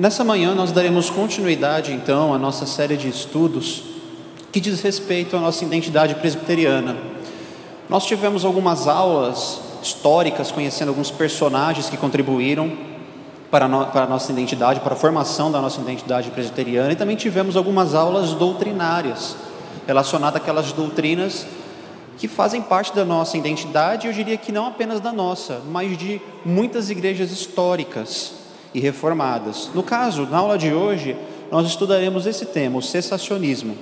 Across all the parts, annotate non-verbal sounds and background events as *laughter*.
Nessa manhã nós daremos continuidade então à nossa série de estudos que diz respeito à nossa identidade presbiteriana. Nós tivemos algumas aulas históricas conhecendo alguns personagens que contribuíram para no, para a nossa identidade, para a formação da nossa identidade presbiteriana e também tivemos algumas aulas doutrinárias relacionadas àquelas doutrinas que fazem parte da nossa identidade, eu diria que não apenas da nossa, mas de muitas igrejas históricas e reformadas. No caso, na aula de hoje, nós estudaremos esse tema, o cessacionismo.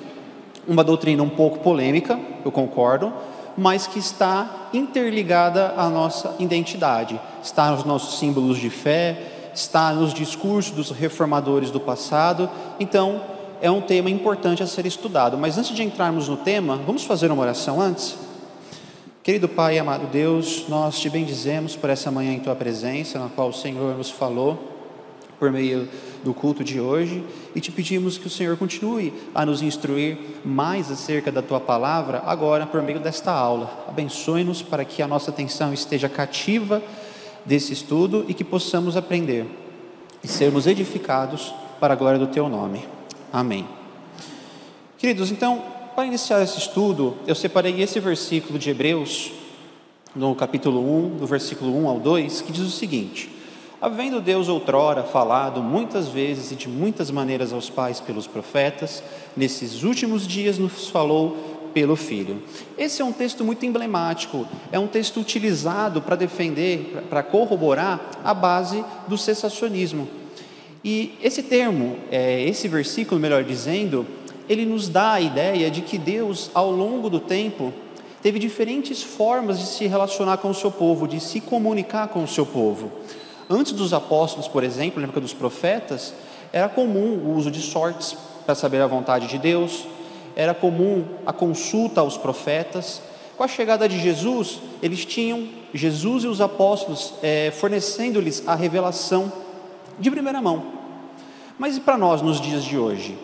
Uma doutrina um pouco polêmica, eu concordo, mas que está interligada à nossa identidade, está nos nossos símbolos de fé, está nos discursos dos reformadores do passado. Então, é um tema importante a ser estudado. Mas antes de entrarmos no tema, vamos fazer uma oração antes? Querido Pai amado Deus, nós te bendizemos por essa manhã em tua presença, na qual o Senhor nos falou por meio do culto de hoje e te pedimos que o Senhor continue a nos instruir mais acerca da tua palavra agora por meio desta aula. Abençoe-nos para que a nossa atenção esteja cativa desse estudo e que possamos aprender e sermos edificados para a glória do teu nome. Amém. Queridos, então, para iniciar esse estudo, eu separei esse versículo de Hebreus, no capítulo 1, do versículo 1 ao 2, que diz o seguinte: Havendo Deus outrora falado muitas vezes e de muitas maneiras aos pais pelos profetas, nesses últimos dias nos falou pelo Filho. Esse é um texto muito emblemático, é um texto utilizado para defender, para corroborar a base do cessacionismo. E esse termo, é, esse versículo, melhor dizendo, ele nos dá a ideia de que Deus, ao longo do tempo, teve diferentes formas de se relacionar com o seu povo, de se comunicar com o seu povo. Antes dos apóstolos, por exemplo, na época dos profetas, era comum o uso de sortes para saber a vontade de Deus, era comum a consulta aos profetas. Com a chegada de Jesus, eles tinham Jesus e os apóstolos é, fornecendo-lhes a revelação de primeira mão. Mas e para nós nos dias de hoje?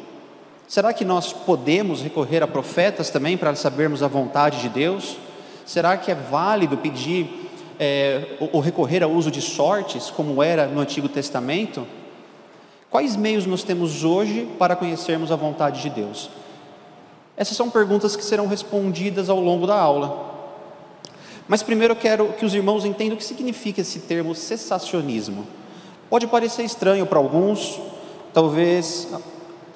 Será que nós podemos recorrer a profetas também para sabermos a vontade de Deus? Será que é válido pedir é, ou recorrer ao uso de sortes, como era no Antigo Testamento? Quais meios nós temos hoje para conhecermos a vontade de Deus? Essas são perguntas que serão respondidas ao longo da aula. Mas primeiro eu quero que os irmãos entendam o que significa esse termo cessacionismo. Pode parecer estranho para alguns, talvez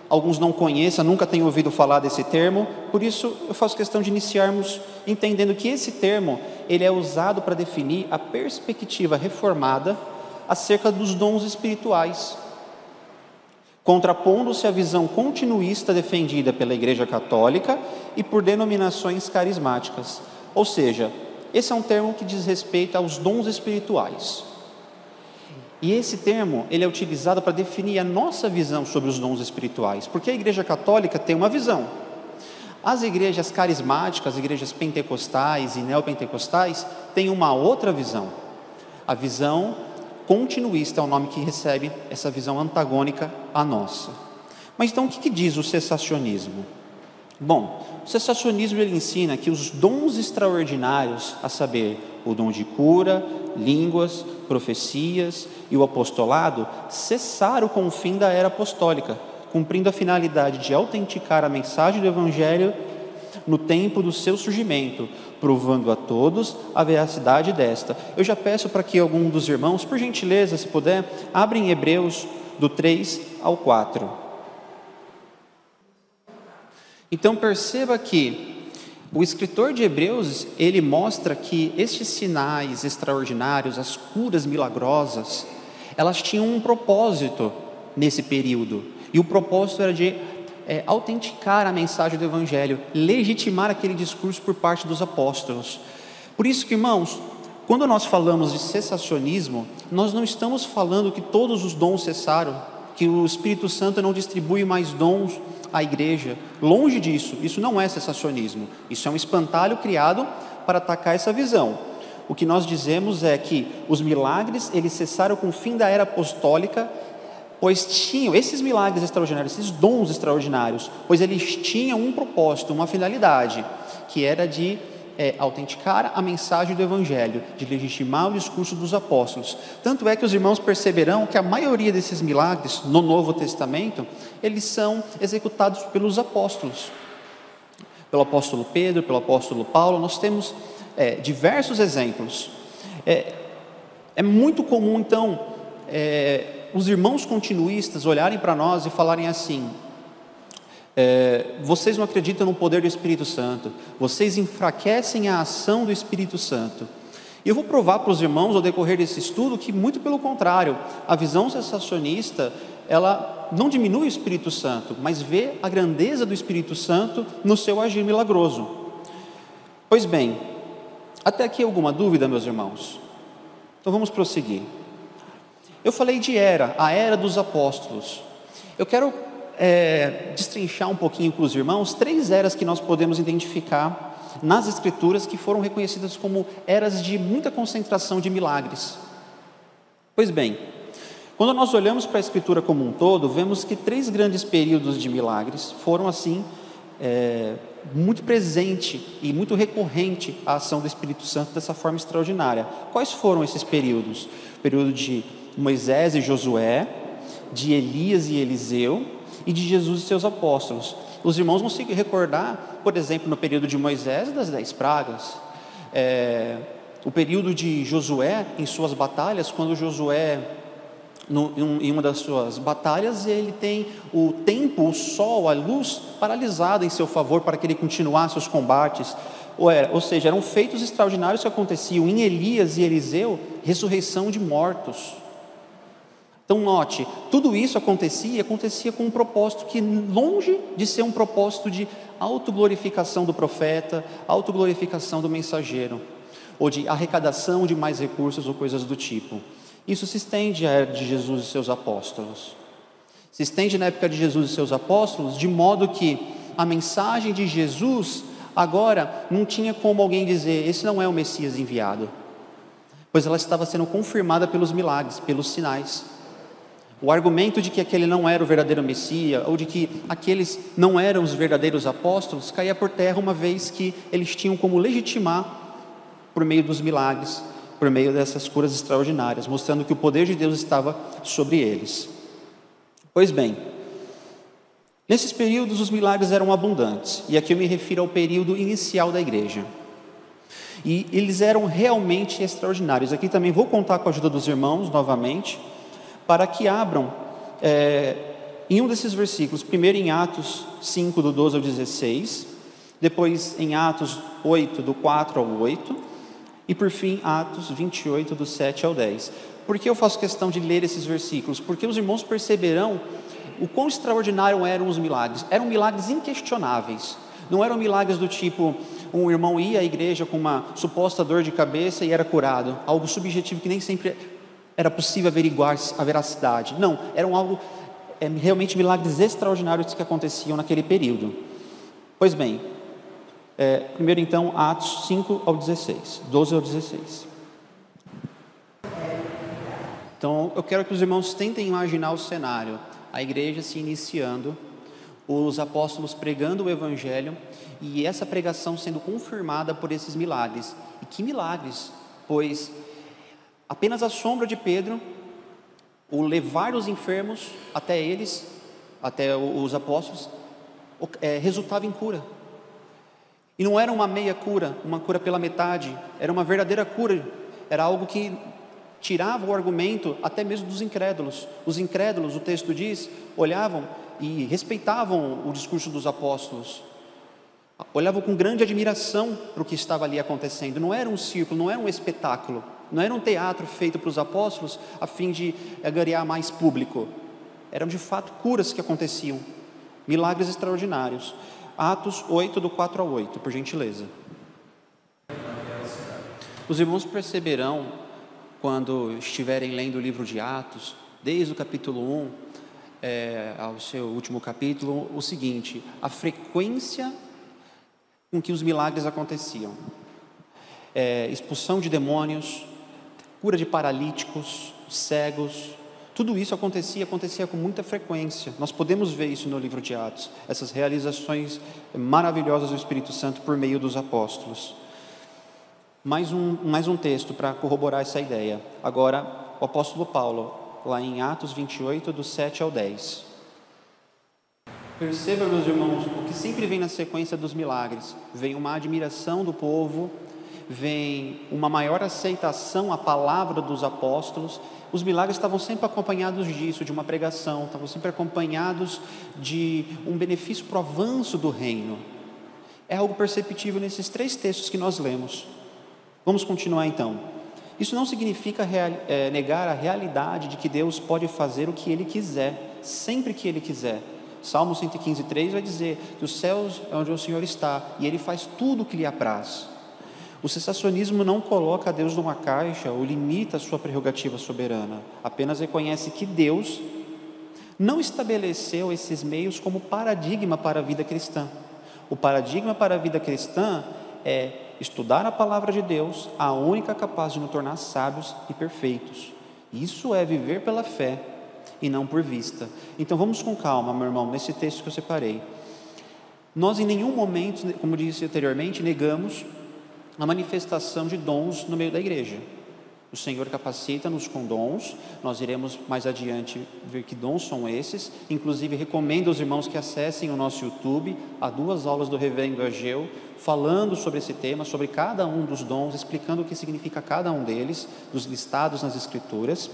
alguns não conheçam, nunca tenham ouvido falar desse termo, por isso eu faço questão de iniciarmos entendendo que esse termo ele é usado para definir a perspectiva reformada acerca dos dons espirituais, contrapondo-se à visão continuista defendida pela Igreja Católica e por denominações carismáticas. Ou seja, esse é um termo que diz respeito aos dons espirituais. E esse termo, ele é utilizado para definir a nossa visão sobre os dons espirituais, porque a Igreja Católica tem uma visão. As igrejas carismáticas, as igrejas pentecostais e neopentecostais têm uma outra visão. A visão continuista é o nome que recebe essa visão antagônica à nossa. Mas então o que, que diz o cessacionismo? Bom, o cessacionismo ele ensina que os dons extraordinários, a saber, o dom de cura, línguas, profecias e o apostolado, cessaram com o fim da era apostólica, cumprindo a finalidade de autenticar a mensagem do Evangelho no tempo do seu surgimento, provando a todos a veracidade desta. Eu já peço para que algum dos irmãos, por gentileza, se puder, abrem Hebreus do 3 ao 4. Então perceba que o escritor de Hebreus, ele mostra que estes sinais extraordinários, as curas milagrosas, elas tinham um propósito nesse período. E o propósito era de é, autenticar a mensagem do Evangelho, legitimar aquele discurso por parte dos apóstolos. Por isso que, irmãos, quando nós falamos de cessacionismo, nós não estamos falando que todos os dons cessaram, que o Espírito Santo não distribui mais dons a igreja. Longe disso, isso não é cessacionismo, isso é um espantalho criado para atacar essa visão. O que nós dizemos é que os milagres, eles cessaram com o fim da era apostólica, pois tinham esses milagres extraordinários, esses dons extraordinários, pois eles tinham um propósito, uma finalidade, que era de é autenticar a mensagem do Evangelho, de legitimar o discurso dos apóstolos. Tanto é que os irmãos perceberão que a maioria desses milagres no Novo Testamento, eles são executados pelos apóstolos. Pelo apóstolo Pedro, pelo apóstolo Paulo, nós temos é, diversos exemplos. É, é, muito comum, então, é, os irmãos continuistas olharem para nós e falarem assim: é, vocês não acreditam no poder do Espírito Santo, vocês enfraquecem a ação do Espírito Santo. E eu vou provar para os irmãos ao decorrer desse estudo que, muito pelo contrário, a visão sensacionista ela não diminui o Espírito Santo, mas vê a grandeza do Espírito Santo no seu agir milagroso. Pois bem, até aqui alguma dúvida, meus irmãos? Então vamos prosseguir. Eu falei de era, a era dos apóstolos. Eu quero é, destrinchar um pouquinho para os irmãos três eras que nós podemos identificar nas Escrituras que foram reconhecidas como eras de muita concentração de milagres. Pois bem, quando nós olhamos para a Escritura como um todo, vemos que três grandes períodos de milagres foram assim é, muito presente e muito recorrente a ação do Espírito Santo dessa forma extraordinária. Quais foram esses períodos? O período de Moisés e Josué, de Elias e Eliseu e de Jesus e seus apóstolos. Os irmãos vão se recordar, por exemplo, no período de Moisés, das dez pragas. É, o período de Josué em suas batalhas, quando Josué, no, em uma das suas batalhas, ele tem o tempo, o sol, a luz paralisada em seu favor para que ele continuasse os combates. Ou, era, ou seja, eram feitos extraordinários que aconteciam em Elias e Eliseu ressurreição de mortos. Então, note, tudo isso acontecia e acontecia com um propósito que, longe de ser um propósito de autoglorificação do profeta, autoglorificação do mensageiro, ou de arrecadação de mais recursos ou coisas do tipo. Isso se estende à era de Jesus e seus apóstolos. Se estende na época de Jesus e seus apóstolos, de modo que a mensagem de Jesus agora não tinha como alguém dizer: esse não é o Messias enviado, pois ela estava sendo confirmada pelos milagres, pelos sinais. O argumento de que aquele não era o verdadeiro Messias, ou de que aqueles não eram os verdadeiros apóstolos, caía por terra uma vez que eles tinham como legitimar por meio dos milagres, por meio dessas curas extraordinárias, mostrando que o poder de Deus estava sobre eles. Pois bem, nesses períodos os milagres eram abundantes, e aqui eu me refiro ao período inicial da igreja. E eles eram realmente extraordinários. Aqui também vou contar com a ajuda dos irmãos novamente para que abram é, em um desses versículos, primeiro em Atos 5, do 12 ao 16, depois em Atos 8, do 4 ao 8, e por fim Atos 28, do 7 ao 10. Por que eu faço questão de ler esses versículos? Porque os irmãos perceberão o quão extraordinário eram os milagres. Eram milagres inquestionáveis. Não eram milagres do tipo um irmão ia à igreja com uma suposta dor de cabeça e era curado, algo subjetivo que nem sempre era possível averiguar a veracidade. Não, eram algo é, realmente milagres extraordinários que aconteciam naquele período. Pois bem, é, primeiro então, Atos 5 ao 16, 12 ao 16. Então, eu quero que os irmãos tentem imaginar o cenário: a igreja se iniciando, os apóstolos pregando o evangelho e essa pregação sendo confirmada por esses milagres. E que milagres! Pois Apenas a sombra de Pedro, o levar os enfermos até eles, até os apóstolos, é, resultava em cura. E não era uma meia cura, uma cura pela metade, era uma verdadeira cura, era algo que tirava o argumento até mesmo dos incrédulos. Os incrédulos, o texto diz, olhavam e respeitavam o discurso dos apóstolos, olhavam com grande admiração para o que estava ali acontecendo. Não era um círculo, não era um espetáculo não era um teatro feito para os apóstolos a fim de ganhar mais público. Eram de fato curas que aconteciam, milagres extraordinários. Atos 8, do 4 ao 8, por gentileza. Os irmãos perceberão, quando estiverem lendo o livro de Atos, desde o capítulo 1 é, ao seu último capítulo, o seguinte: a frequência com que os milagres aconteciam. É, expulsão de demônios, cura de paralíticos, cegos, tudo isso acontecia, acontecia com muita frequência. Nós podemos ver isso no livro de Atos, essas realizações maravilhosas do Espírito Santo por meio dos apóstolos. Mais um, mais um texto para corroborar essa ideia. Agora, o apóstolo Paulo, lá em Atos 28, do 7 ao 10. Perceba, meus irmãos, o que sempre vem na sequência dos milagres: vem uma admiração do povo, vem uma maior aceitação à palavra dos apóstolos. Os milagres estavam sempre acompanhados disso, de uma pregação, estavam sempre acompanhados de um benefício para o avanço do reino. É algo perceptível nesses três textos que nós lemos. Vamos continuar então. Isso não significa real, é, negar a realidade de que Deus pode fazer o que Ele quiser, sempre que Ele quiser. Salmo 115, 3 vai dizer que os céus é onde o Senhor está e Ele faz tudo o que lhe apraz. O cessacionismo não coloca Deus numa caixa ou limita a sua prerrogativa soberana, apenas reconhece que Deus não estabeleceu esses meios como paradigma para a vida cristã. O paradigma para a vida cristã é estudar a palavra de Deus, a única capaz de nos tornar sábios e perfeitos. Isso é viver pela fé e não por vista. Então vamos com calma, meu irmão, nesse texto que eu separei. Nós em nenhum momento, como disse anteriormente, negamos a manifestação de dons no meio da igreja. O Senhor capacita-nos com dons, nós iremos mais adiante ver que dons são esses. Inclusive, recomendo aos irmãos que acessem o nosso YouTube, há duas aulas do Reverendo Ageu, falando sobre esse tema, sobre cada um dos dons, explicando o que significa cada um deles, dos listados nas Escrituras.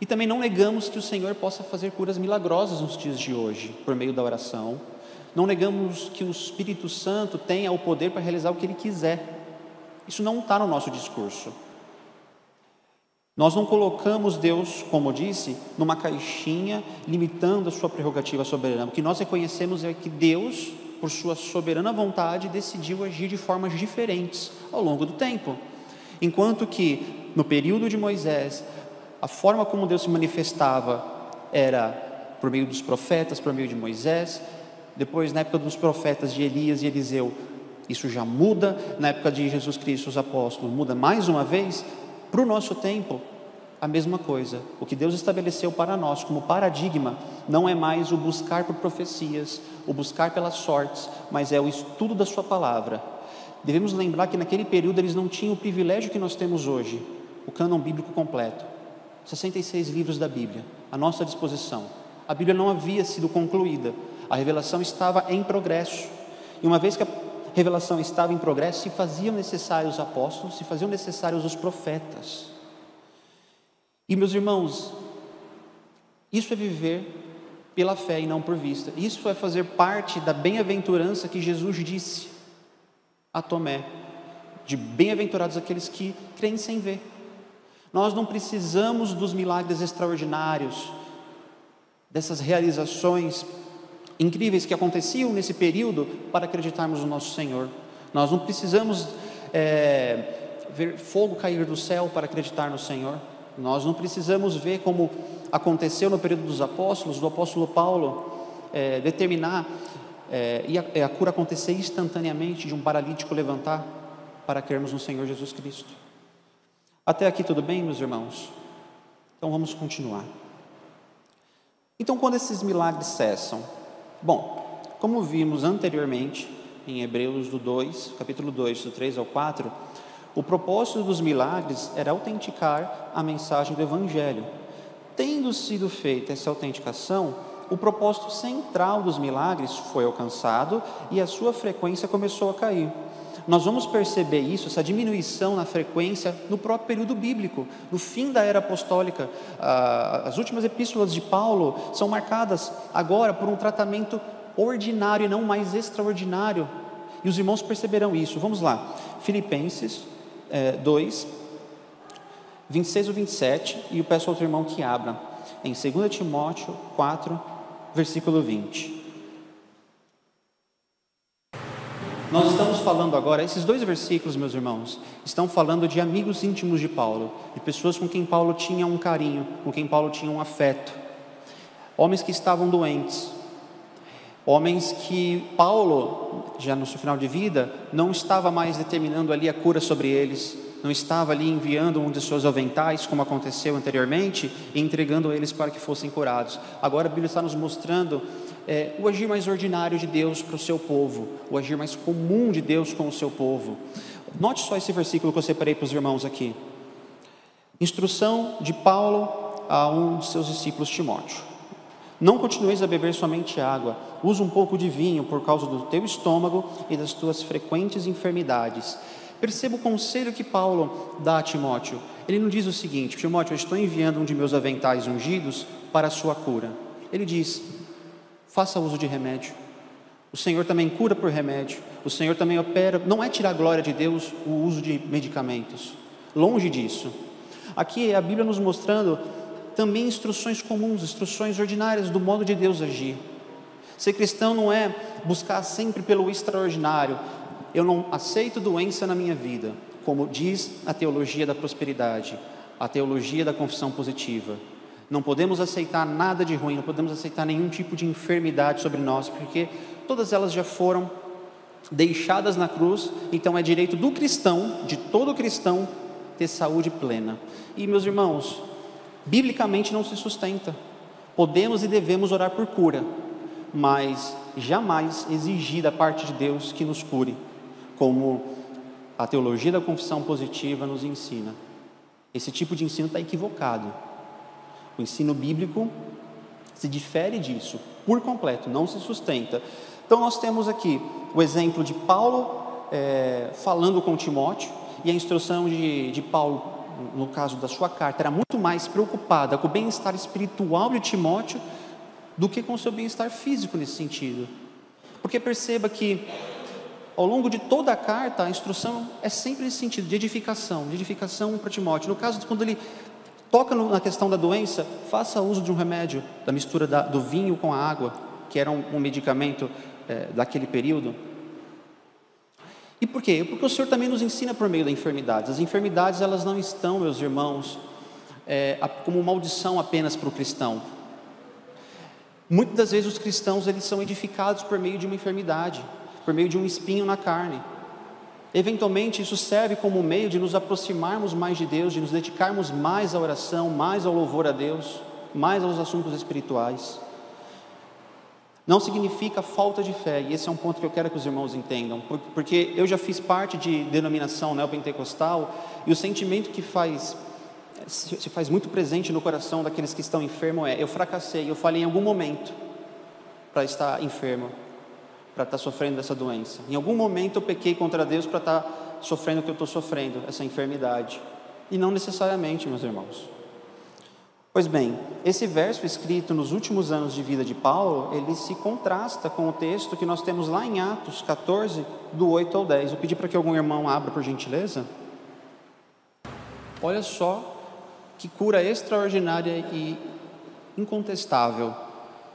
E também não negamos que o Senhor possa fazer curas milagrosas nos dias de hoje, por meio da oração, não negamos que o Espírito Santo tenha o poder para realizar o que ele quiser. Isso não está no nosso discurso. Nós não colocamos Deus, como disse, numa caixinha, limitando a sua prerrogativa soberana. O que nós reconhecemos é que Deus, por sua soberana vontade, decidiu agir de formas diferentes ao longo do tempo. Enquanto que, no período de Moisés, a forma como Deus se manifestava era por meio dos profetas, por meio de Moisés, depois, na época dos profetas de Elias e Eliseu, isso já muda. Na época de Jesus Cristo, os apóstolos, muda mais uma vez. Para o nosso tempo, a mesma coisa. O que Deus estabeleceu para nós como paradigma não é mais o buscar por profecias, o buscar pelas sortes, mas é o estudo da Sua palavra. Devemos lembrar que naquele período eles não tinham o privilégio que nós temos hoje, o cânon bíblico completo. 66 livros da Bíblia à nossa disposição. A Bíblia não havia sido concluída, a revelação estava em progresso. E uma vez que a revelação estava em progresso, se faziam necessários os apóstolos, se faziam necessários os profetas. E meus irmãos, isso é viver pela fé e não por vista. Isso é fazer parte da bem-aventurança que Jesus disse a Tomé, de bem-aventurados aqueles que creem sem ver. Nós não precisamos dos milagres extraordinários, dessas realizações incríveis que aconteciam nesse período para acreditarmos no nosso Senhor. Nós não precisamos é, ver fogo cair do céu para acreditar no Senhor. Nós não precisamos ver como aconteceu no período dos apóstolos, do apóstolo Paulo é, determinar é, e a, a cura acontecer instantaneamente de um paralítico levantar para crermos no Senhor Jesus Cristo. Até aqui tudo bem, meus irmãos? Então vamos continuar. Então, quando esses milagres cessam, Bom, como vimos anteriormente em Hebreus do 2, capítulo 2, do 3 ao 4, o propósito dos milagres era autenticar a mensagem do Evangelho. Tendo sido feita essa autenticação, o propósito central dos milagres foi alcançado e a sua frequência começou a cair. Nós vamos perceber isso, essa diminuição na frequência, no próprio período bíblico, no fim da era apostólica. Ah, as últimas epístolas de Paulo são marcadas agora por um tratamento ordinário e não mais extraordinário. E os irmãos perceberão isso. Vamos lá, Filipenses é, 2, 26 ou 27, e eu peço ao outro irmão que abra, em 2 Timóteo 4, versículo 20. Nós estamos falando agora, esses dois versículos, meus irmãos, estão falando de amigos íntimos de Paulo, de pessoas com quem Paulo tinha um carinho, com quem Paulo tinha um afeto, homens que estavam doentes, homens que Paulo, já no seu final de vida, não estava mais determinando ali a cura sobre eles, não estava ali enviando um de seus aventais, como aconteceu anteriormente, e entregando eles para que fossem curados. Agora a Bíblia está nos mostrando é, o agir mais ordinário de Deus para o seu povo, o agir mais comum de Deus com o seu povo. Note só esse versículo que eu separei para os irmãos aqui. Instrução de Paulo a um de seus discípulos, Timóteo. Não continueis a beber somente água, usa um pouco de vinho por causa do teu estômago e das tuas frequentes enfermidades. Perceba o conselho que Paulo dá a Timóteo. Ele não diz o seguinte: Timóteo, eu estou enviando um de meus aventais ungidos para a sua cura. Ele diz: faça uso de remédio. O Senhor também cura por remédio. O Senhor também opera. Não é tirar a glória de Deus o uso de medicamentos. Longe disso. Aqui é a Bíblia nos mostrando também instruções comuns, instruções ordinárias do modo de Deus agir. Ser cristão não é buscar sempre pelo extraordinário. Eu não aceito doença na minha vida, como diz a teologia da prosperidade, a teologia da confissão positiva. Não podemos aceitar nada de ruim, não podemos aceitar nenhum tipo de enfermidade sobre nós, porque todas elas já foram deixadas na cruz, então é direito do cristão, de todo cristão, ter saúde plena. E meus irmãos, biblicamente não se sustenta. Podemos e devemos orar por cura, mas jamais exigir da parte de Deus que nos cure, como a teologia da confissão positiva nos ensina. Esse tipo de ensino está equivocado. O ensino bíblico se difere disso por completo, não se sustenta. Então, nós temos aqui o exemplo de Paulo é, falando com Timóteo, e a instrução de, de Paulo, no caso da sua carta, era muito mais preocupada com o bem-estar espiritual de Timóteo do que com o seu bem-estar físico nesse sentido. Porque perceba que ao longo de toda a carta, a instrução é sempre nesse sentido, de edificação, de edificação para Timóteo. No caso, quando ele toca na questão da doença, faça uso de um remédio, da mistura da, do vinho com a água, que era um, um medicamento é, daquele período. E por quê? Porque o Senhor também nos ensina por meio da enfermidade. As enfermidades, elas não estão, meus irmãos, é, como maldição apenas para o cristão. Muitas das vezes os cristãos, eles são edificados por meio de uma enfermidade, por meio de um espinho na carne. Eventualmente, isso serve como meio de nos aproximarmos mais de Deus, de nos dedicarmos mais à oração, mais ao louvor a Deus, mais aos assuntos espirituais. Não significa falta de fé, e esse é um ponto que eu quero que os irmãos entendam, porque eu já fiz parte de denominação neopentecostal, e o sentimento que faz se faz muito presente no coração daqueles que estão enfermos é: eu fracassei, eu falhei em algum momento para estar enfermo, para estar sofrendo dessa doença. Em algum momento eu pequei contra Deus para estar sofrendo o que eu estou sofrendo, essa enfermidade. E não necessariamente, meus irmãos. Pois bem, esse verso escrito nos últimos anos de vida de Paulo, ele se contrasta com o texto que nós temos lá em Atos 14, do 8 ao 10. Eu pedi para que algum irmão abra, por gentileza. Olha só que cura extraordinária e incontestável.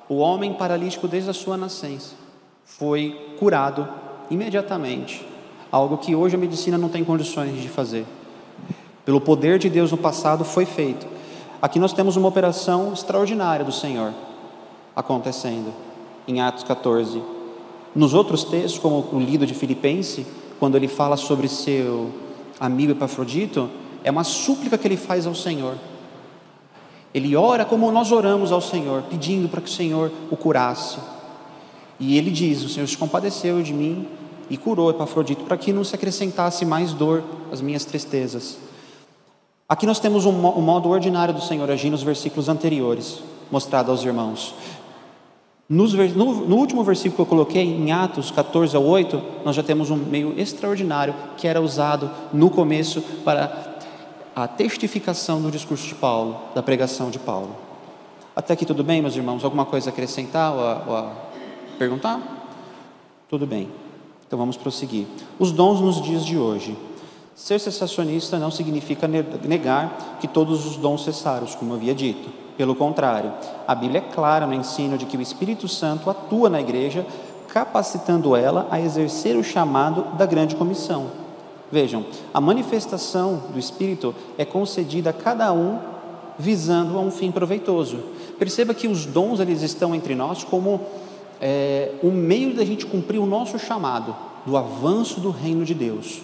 O homem paralítico desde a sua nascença foi curado imediatamente, algo que hoje a medicina não tem condições de fazer. Pelo poder de Deus no passado foi feito. Aqui nós temos uma operação extraordinária do Senhor acontecendo em Atos 14. Nos outros textos, como o lido de Filipense, quando ele fala sobre seu amigo Epafrodito, é uma súplica que ele faz ao Senhor. Ele ora como nós oramos ao Senhor, pedindo para que o Senhor o curasse. E ele diz: O Senhor se compadeceu de mim e curou Epafrodito, para que não se acrescentasse mais dor às minhas tristezas. Aqui nós temos um, modo ordinário do Senhor agir nos versículos anteriores, mostrado aos irmãos. Nos, no, no, último versículo que eu coloquei, em Atos 14 ao 8, nós já temos um meio extraordinário que era usado no começo para a testificação do discurso de Paulo, da pregação de Paulo. Até aqui tudo bem, meus irmãos? Alguma coisa a acrescentar ou a, ou a Perguntar? Tudo bem. Então vamos prosseguir. Os dons nos dias de hoje. Ser cessacionista não significa negar que todos os dons cessaram, como havia dito. Pelo contrário, a Bíblia é clara no ensino de que o Espírito Santo atua na igreja, capacitando ela a exercer o chamado da grande comissão. Vejam, a manifestação do Espírito é concedida a cada um visando a um fim proveitoso. Perceba que os dons eles estão entre nós como é, o meio da gente cumprir o nosso chamado do avanço do reino de Deus.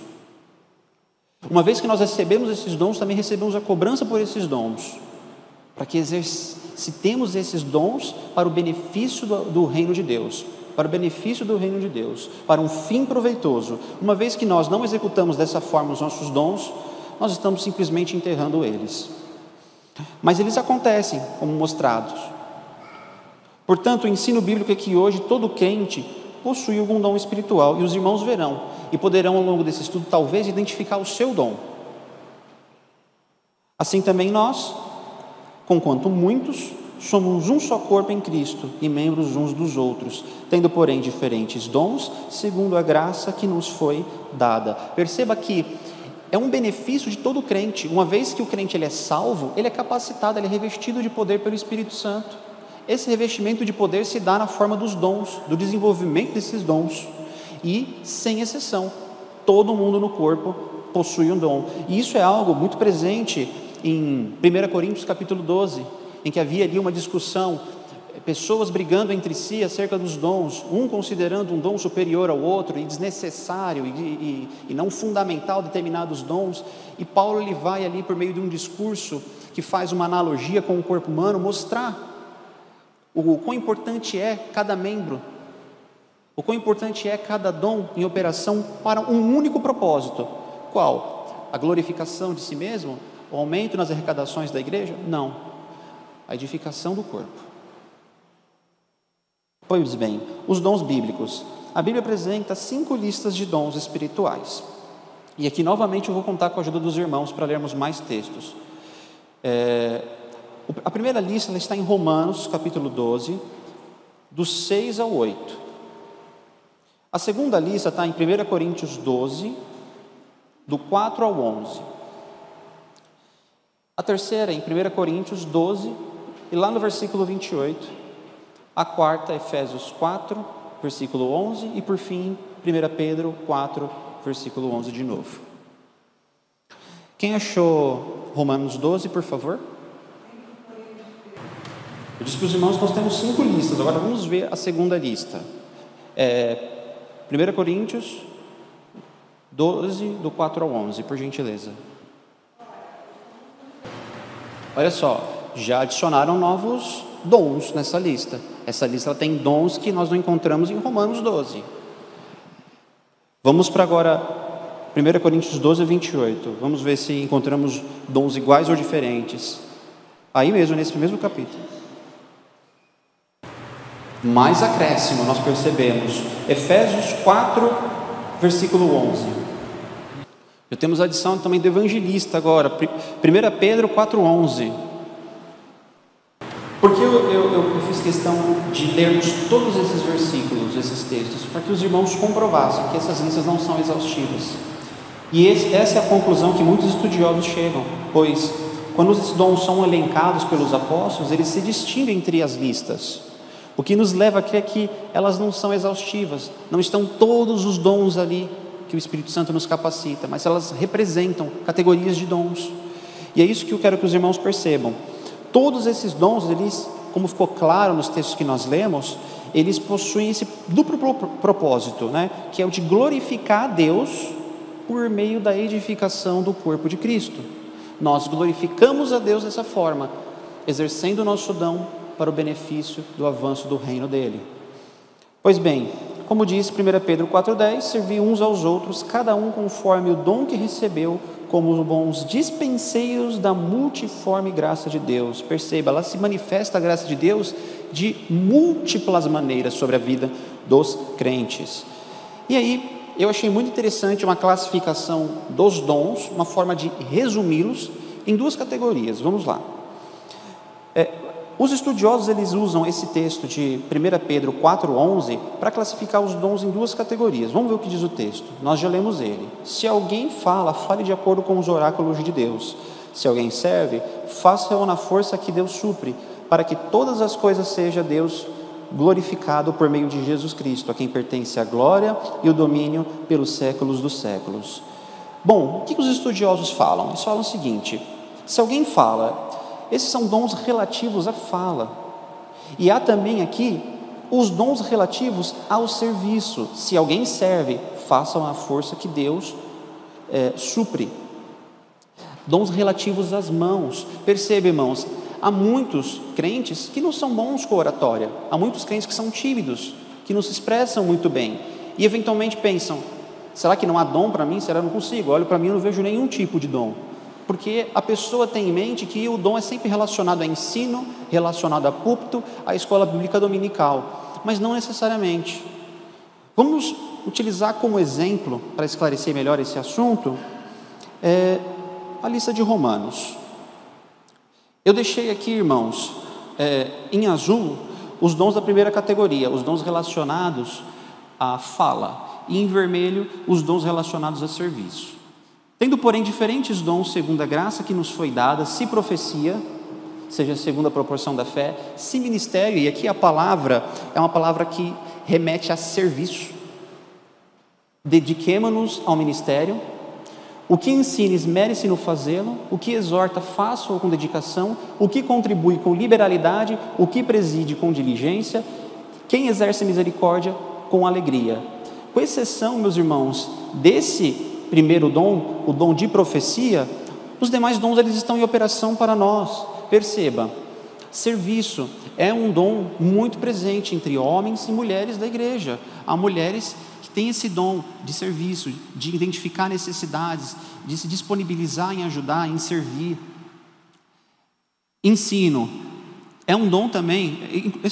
Uma vez que nós recebemos esses dons, também recebemos a cobrança por esses dons, para que exercitemos esses dons para o benefício do, do reino de Deus. para o benefício do reino de Deus, para um fim proveitoso. Uma vez que nós não executamos dessa forma os nossos dons, nós estamos simplesmente enterrando eles. Mas eles acontecem, como mostrados. Portanto, o ensino bíblico é que hoje todo crente possui algum dom espiritual e os irmãos verão e poderão, ao longo desse estudo, talvez identificar o seu dom. Assim também nós, conquanto muitos, somos um só corpo em Cristo e membros uns dos outros, tendo, porém, diferentes dons, segundo a graça que nos foi dada. Perceba que é um benefício de todo crente. Uma vez que o crente ele é salvo, ele é capacitado, ele é revestido de poder pelo Espírito Santo. Esse revestimento de poder se dá na forma dos dons, do desenvolvimento desses dons. E, sem exceção, todo mundo no corpo possui um dom. E isso é algo muito presente em 1 Coríntios capítulo 12, em que havia ali uma discussão, pessoas brigando entre si acerca dos dons, um considerando um dom superior ao outro e desnecessário e, e, e não fundamental determinados dons, e Paulo ele vai ali por meio de um discurso que faz uma analogia com o corpo humano, mostrar o quão importante é cada membro, o quão importante é cada dom em operação para um único propósito. Qual? A glorificação de si mesmo? O aumento nas arrecadações da igreja? Não. A edificação do corpo. Pois bem, os dons bíblicos. A Bíblia apresenta cinco listas de dons espirituais. E aqui novamente eu vou contar com a ajuda dos irmãos para lermos mais textos. É, a primeira lista está em Romanos, capítulo 12, dos 6 ao 8. A segunda lista está em 1 Coríntios 12, do 4 ao 11. A terceira em 1 Coríntios 12, e lá no versículo 28. A quarta, Efésios 4, versículo 11. E por fim, 1 Pedro 4, versículo 11 de novo. Quem achou Romanos 12, por favor? Eu disse para os irmãos que nós temos cinco listas, agora vamos ver a segunda lista. É, 1 Coríntios 12, do 4 ao 11, por gentileza. Olha só, já adicionaram novos dons nessa lista. Essa lista tem dons que nós não encontramos em Romanos 12. Vamos para agora 1 Coríntios 12, 28. Vamos ver se encontramos dons iguais ou diferentes. Aí mesmo, nesse mesmo capítulo mais acréscimo nós percebemos. Efésios 4, versículo 11. Já temos a adição também do evangelista agora, 1 Pedro 4, 11. Porque eu, eu, eu, fiz questão de lermos todos esses versículos, esses textos, para que os irmãos comprovassem que essas listas não são exaustivas. E esse, essa é a conclusão que muitos estudiosos chegam, pois quando os dons são elencados pelos apóstolos, eles se distinguem entre as listas. O que nos leva a crer que elas não são exaustivas, não estão todos os dons ali que o Espírito Santo nos capacita, mas elas representam categorias de dons. E é isso que eu quero que os irmãos percebam. Todos esses dons, eles, como ficou claro nos textos que nós lemos, eles possuem esse duplo propósito, né? que é o de glorificar a Deus por meio da edificação do corpo de Cristo. Nós glorificamos a Deus dessa forma, exercendo o nosso dom para o benefício do avanço do reino dele. Pois bem, como diz 1 Pedro 4,10, servi uns aos outros, cada um conforme o dom que recebeu, como bons dispenseiros da multiforme graça de Deus. Perceba, ela se manifesta a graça de Deus de múltiplas maneiras sobre a vida dos crentes. E aí, eu achei muito interessante uma classificação dos dons, uma forma de resumi-los em duas categorias. Vamos lá. Os estudiosos eles usam esse texto de 1 Pedro 4:11 para classificar os dons em duas categorias. Vamos ver o que diz o texto. Nós já lemos ele. Se alguém fala, fale de acordo com os oráculos de Deus. Se alguém serve, faça-o na força que Deus supre, para que todas as coisas seja Deus glorificado por meio de Jesus Cristo, a quem pertence a glória e o domínio pelos séculos dos séculos. Bom, o que os estudiosos falam? Eles falam o seguinte: se alguém fala, esses são dons relativos à fala. E há também aqui os dons relativos ao serviço. Se alguém serve, façam a força que Deus é, supre. Dons relativos às mãos. Perceba, irmãos, há muitos crentes que não são bons com oratória. Há muitos crentes que são tímidos. que não se expressam muito bem e eventualmente pensam: será que não há dom para mim? Será que eu não consigo? Olho para mim e não vejo nenhum tipo de dom. Porque a pessoa tem em mente que o dom é sempre relacionado a ensino, relacionado a púlpito, à escola bíblica dominical, mas não necessariamente. Vamos utilizar como exemplo, para esclarecer melhor esse assunto, é, a lista de Romanos. Eu deixei aqui, irmãos, é, em azul, os dons da primeira categoria, os dons relacionados à fala, e em vermelho, os dons relacionados a serviço. Tendo, porém, diferentes dons segundo a graça que nos foi dada, se profecia, seja segundo a proporção da fé, se ministério, e aqui a palavra é uma palavra que remete a serviço. Dediquemo-nos ao ministério, o que ensina, esmere-se no fazê-lo, o que exorta, faça-o com dedicação, o que contribui com liberalidade, o que preside com diligência, quem exerce misericórdia com alegria. Com exceção, meus irmãos, desse primeiro dom, o dom de profecia, os demais dons eles estão em operação para nós. Perceba, serviço é um dom muito presente entre homens e mulheres da igreja. Há mulheres tem esse dom de serviço, de identificar necessidades, de se disponibilizar em ajudar, em servir. Ensino. É um dom também.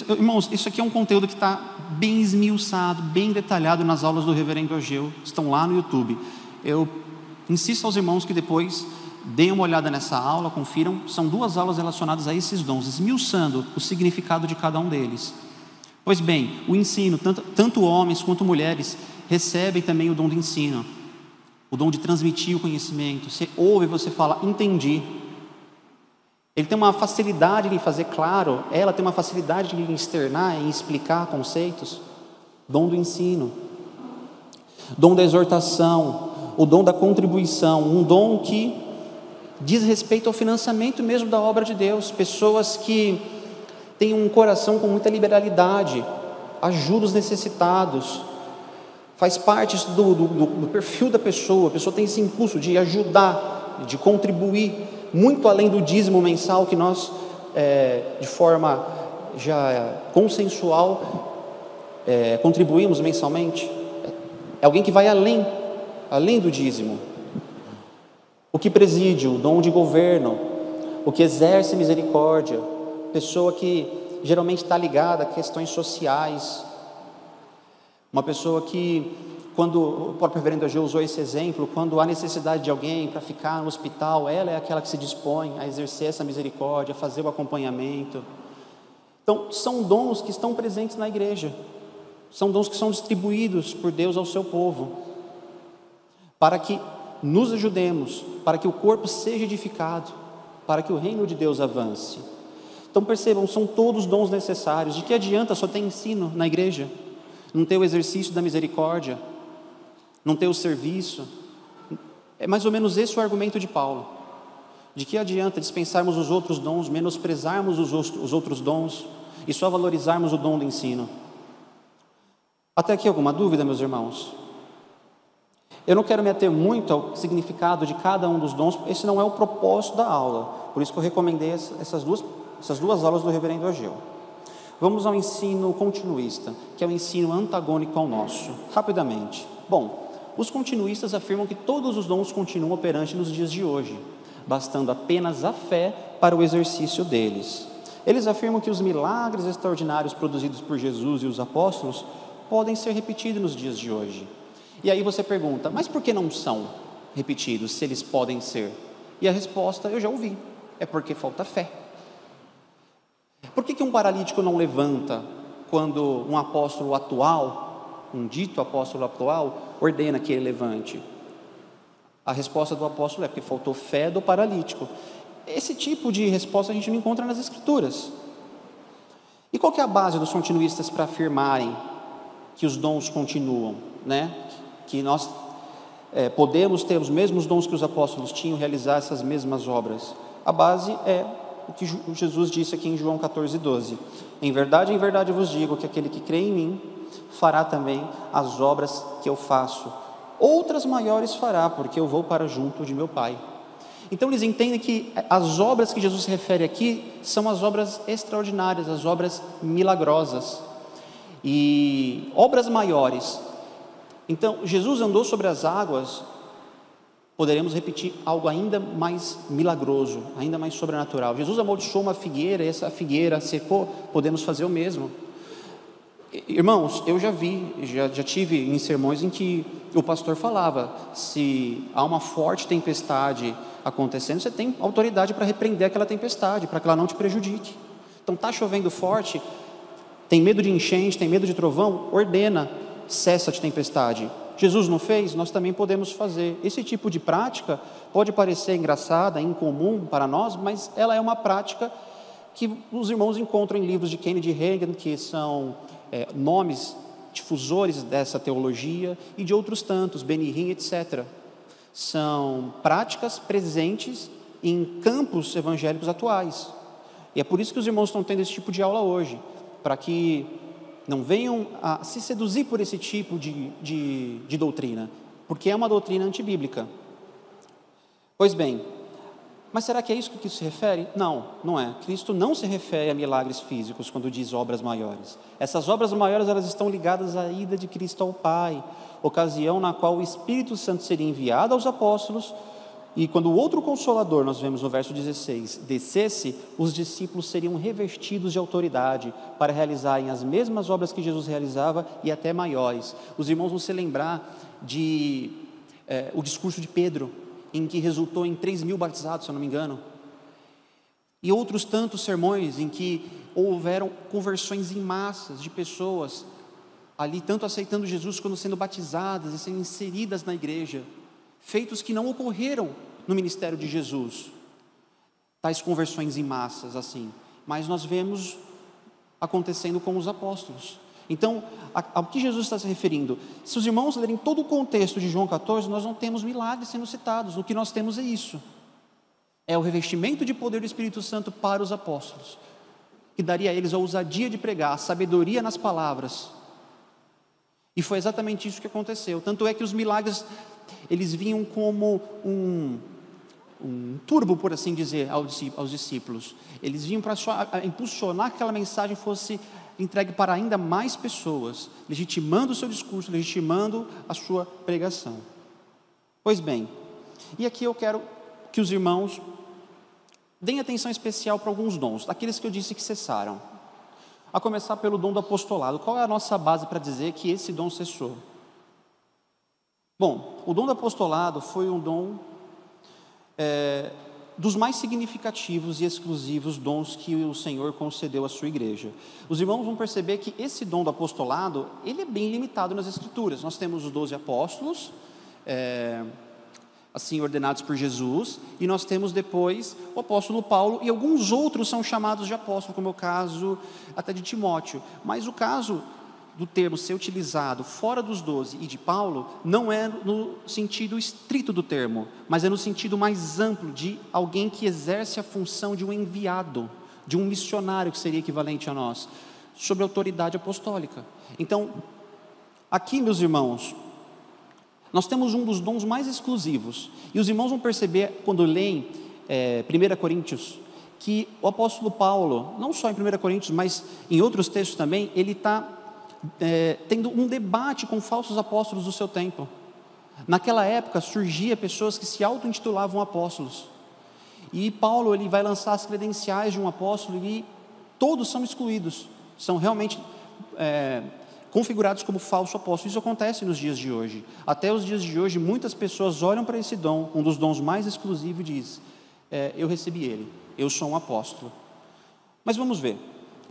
Irmãos, isso aqui é um conteúdo que está bem esmiuçado, bem detalhado nas aulas do Reverendo Ageu, estão lá no YouTube. Eu insisto aos irmãos que depois deem uma olhada nessa aula, confiram. São duas aulas relacionadas a esses dons, esmiuçando o significado de cada um deles. Pois bem, o ensino, tanto, tanto homens quanto mulheres, recebem também o dom do ensino, o dom de transmitir o conhecimento. Você ouve, você fala, entendi. Ele tem uma facilidade em fazer claro, ela tem uma facilidade em externar, em explicar conceitos. Dom do ensino, dom da exortação, o dom da contribuição, um dom que diz respeito ao financiamento mesmo da obra de Deus. Pessoas que têm um coração com muita liberalidade, ajudam os necessitados, faz parte do, do, do, perfil da pessoa. A pessoa tem esse impulso de ajudar, de contribuir, muito além do dízimo mensal que nós, é, de forma já consensual, é, contribuímos mensalmente. É alguém que vai além, além do dízimo. O que preside, o dom de governo, o que exerce misericórdia, pessoa que geralmente está ligada a questões sociais, uma pessoa que, quando o próprio reverendo Ageu usou esse exemplo, quando há necessidade de alguém para ficar no hospital, ela é aquela que se dispõe a exercer essa misericórdia, a fazer o acompanhamento. Então, são dons que estão presentes na igreja, são dons que são distribuídos por Deus ao seu povo, para que nos ajudemos, para que o corpo seja edificado, para que o reino de Deus avance. Então percebam, são todos dons necessários. De que adianta só ter ensino na igreja? não ter o exercício da misericórdia, não ter o serviço. É mais ou menos esse o argumento de Paulo. De que adianta dispensarmos os outros dons, menosprezarmos os outros dons e só valorizarmos o dom do ensino? Até aqui alguma dúvida, meus irmãos? Eu não quero me ater muito ao significado de cada um dos dons, esse não é o propósito da aula. Por isso que eu recomendei essas duas, essas duas aulas do reverendo Ageu. Vamos ao ensino continuista, que é o ensino antagônico ao nosso. Rapidamente. Bom, os continuistas afirmam que todos os dons continuam operantes nos dias de hoje, bastando apenas a fé para o exercício deles. Eles afirmam que os milagres extraordinários produzidos por Jesus e os apóstolos podem ser repetidos nos dias de hoje. E aí você pergunta, mas por que não são repetidos se eles podem ser? E a resposta eu já ouvi: é porque falta fé. Por que, que um paralítico não levanta quando um apóstolo atual, um dito apóstolo atual, ordena que ele levante? A resposta do apóstolo é porque faltou fé do paralítico. Esse tipo de resposta a gente não encontra nas Escrituras. E qual é a base dos continuistas para afirmarem que os dons continuam, né? Que nós é, podemos ter os mesmos dons que os apóstolos tinham, realizar essas mesmas obras? A base é o que Jesus disse aqui em João 14, 12: Em verdade, em verdade vos digo que aquele que crê em mim fará também as obras que eu faço, outras maiores fará, porque eu vou para junto de meu Pai. Então eles entendem que as obras que Jesus refere aqui são as obras extraordinárias, as obras milagrosas. e obras maiores. Então, Jesus andou sobre as águas, poderemos repetir algo ainda mais milagroso, ainda mais sobrenatural. Jesus amaldiçoou uma figueira, e essa figueira secou, podemos fazer o mesmo. Irmãos, eu já vi, já, já tive em sermões em que o pastor falava: se há uma forte tempestade acontecendo, você tem autoridade para repreender aquela tempestade, para que ela não te prejudique. Então, está chovendo forte, tem medo de enchente, tem medo de trovão, ordena, cessa de tempestade. Jesus não fez, nós também podemos fazer. Esse tipo de prática pode parecer engraçada, incomum para nós, mas ela é uma prática que os irmãos encontram em livros de Kennedy Reagan, que são é, nomes difusores dessa teologia, e de outros tantos, Benihim, etc. São práticas presentes em campos evangélicos atuais. E é por isso que os irmãos estão tendo esse tipo de aula hoje, para que não venham a se seduzir por esse tipo de, de, de doutrina, porque é uma doutrina antibíblica. Pois bem, mas será que é isso que isso se refere? Não, não é. Cristo não se refere a milagres físicos quando diz obras maiores. Essas obras maiores elas estão ligadas à ida de Cristo ao Pai, ocasião na qual o Espírito Santo seria enviado aos apóstolos e quando o outro consolador, nós vemos no verso 16, descesse, os discípulos seriam revestidos de autoridade para realizarem as mesmas obras que Jesus realizava e até maiores. Os irmãos vão se lembrar de é, o discurso de Pedro, em que resultou em 3 mil batizados, se eu não me engano. E outros tantos sermões em que houveram conversões em massas de pessoas ali, tanto aceitando Jesus quanto sendo batizadas e sendo inseridas na igreja. Feitos que não ocorreram no ministério de Jesus. Tais conversões em massas assim. Mas nós vemos acontecendo com os apóstolos. Então, ao que Jesus está se referindo? Se os irmãos lerem todo o contexto de João 14, nós não temos milagres sendo citados, o que nós temos é isso: é o revestimento de poder do Espírito Santo para os apóstolos, que daria a eles a ousadia de pregar, a sabedoria nas palavras. E foi exatamente isso que aconteceu. Tanto é que os milagres, eles vinham como um, um turbo, por assim dizer, aos discípulos. Eles vinham para impulsionar que aquela mensagem fosse entregue para ainda mais pessoas, legitimando o seu discurso, legitimando a sua pregação. Pois bem, e aqui eu quero que os irmãos deem atenção especial para alguns dons, daqueles que eu disse que cessaram. A começar pelo dom do apostolado. Qual é a nossa base para dizer que esse dom cessou? Bom, o dom do apostolado foi um dom é, dos mais significativos e exclusivos dons que o Senhor concedeu à sua igreja. Os irmãos vão perceber que esse dom do apostolado, ele é bem limitado nas Escrituras. Nós temos os doze apóstolos, é, assim ordenados por Jesus, e nós temos depois o apóstolo Paulo, e alguns outros são chamados de apóstolo, como é o caso até de Timóteo. Mas o caso do termo ser utilizado fora dos doze e de Paulo não é no sentido estrito do termo, mas é no sentido mais amplo de alguém que exerce a função de um enviado, de um missionário que seria equivalente a nós, sobre autoridade apostólica. Então, aqui, meus irmãos, nós temos um dos dons mais exclusivos, e os irmãos vão perceber quando leem é, 1 Coríntios, que o apóstolo Paulo, não só em 1 Coríntios, mas em outros textos também, ele está é, tendo um debate com falsos apóstolos do seu tempo. Naquela época surgia pessoas que se auto-intitulavam apóstolos. E Paulo ele vai lançar as credenciais de um apóstolo e todos são excluídos, são realmente é, configurados como falso apóstolo. Isso acontece nos dias de hoje. Até os dias de hoje, muitas pessoas olham para esse dom, um dos dons mais exclusivos, e diz: é, Eu recebi ele, eu sou um apóstolo. Mas vamos ver.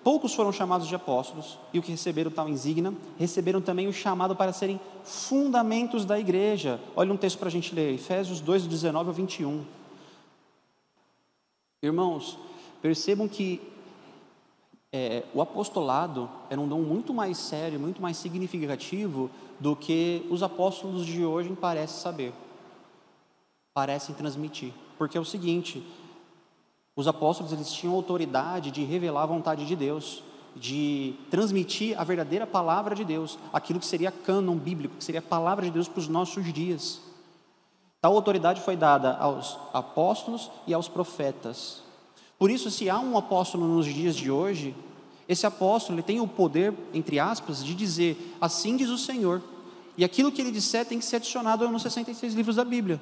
Poucos foram chamados de apóstolos, e o que receberam tal insígnia, receberam também o chamado para serem fundamentos da igreja. Olha um texto para a gente ler, Efésios 2, 19 ao 21. Irmãos, percebam que é, o apostolado era um dom muito mais sério, muito mais significativo do que os apóstolos de hoje parecem saber, parecem transmitir. Porque é o seguinte: os apóstolos eles tinham autoridade de revelar a vontade de Deus, de transmitir a verdadeira palavra de Deus, aquilo que seria cânon bíblico, que seria a palavra de Deus para os nossos dias. Tal autoridade foi dada aos apóstolos e aos profetas. Por isso, se há um apóstolo nos dias de hoje, Esse apóstolo tem o poder, entre aspas, de dizer: Assim diz o Senhor. E aquilo que ele disser tem que ser adicionado nos 66 livros da Bíblia.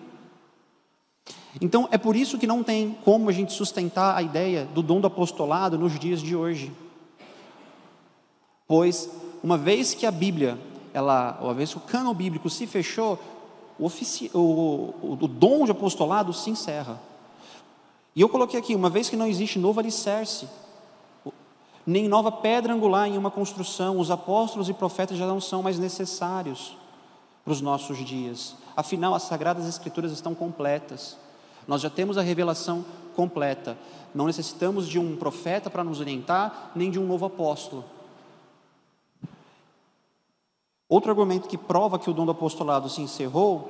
Então, é por isso que não tem como a gente sustentar a ideia do dom do apostolado nos dias de hoje. Pois, uma vez que a Bíblia, ela, uma vez que o cano bíblico se fechou, o, ofici, o, o, o dom de apostolado se encerra. E eu coloquei aqui, uma vez que não existe novo alicerce, nem nova pedra angular em uma construção, os apóstolos e profetas já não são mais necessários para os nossos dias. Afinal, as sagradas escrituras estão completas. Nós já temos a revelação completa. Não necessitamos de um profeta para nos orientar, nem de um novo apóstolo. Outro argumento que prova que o dom do apostolado se encerrou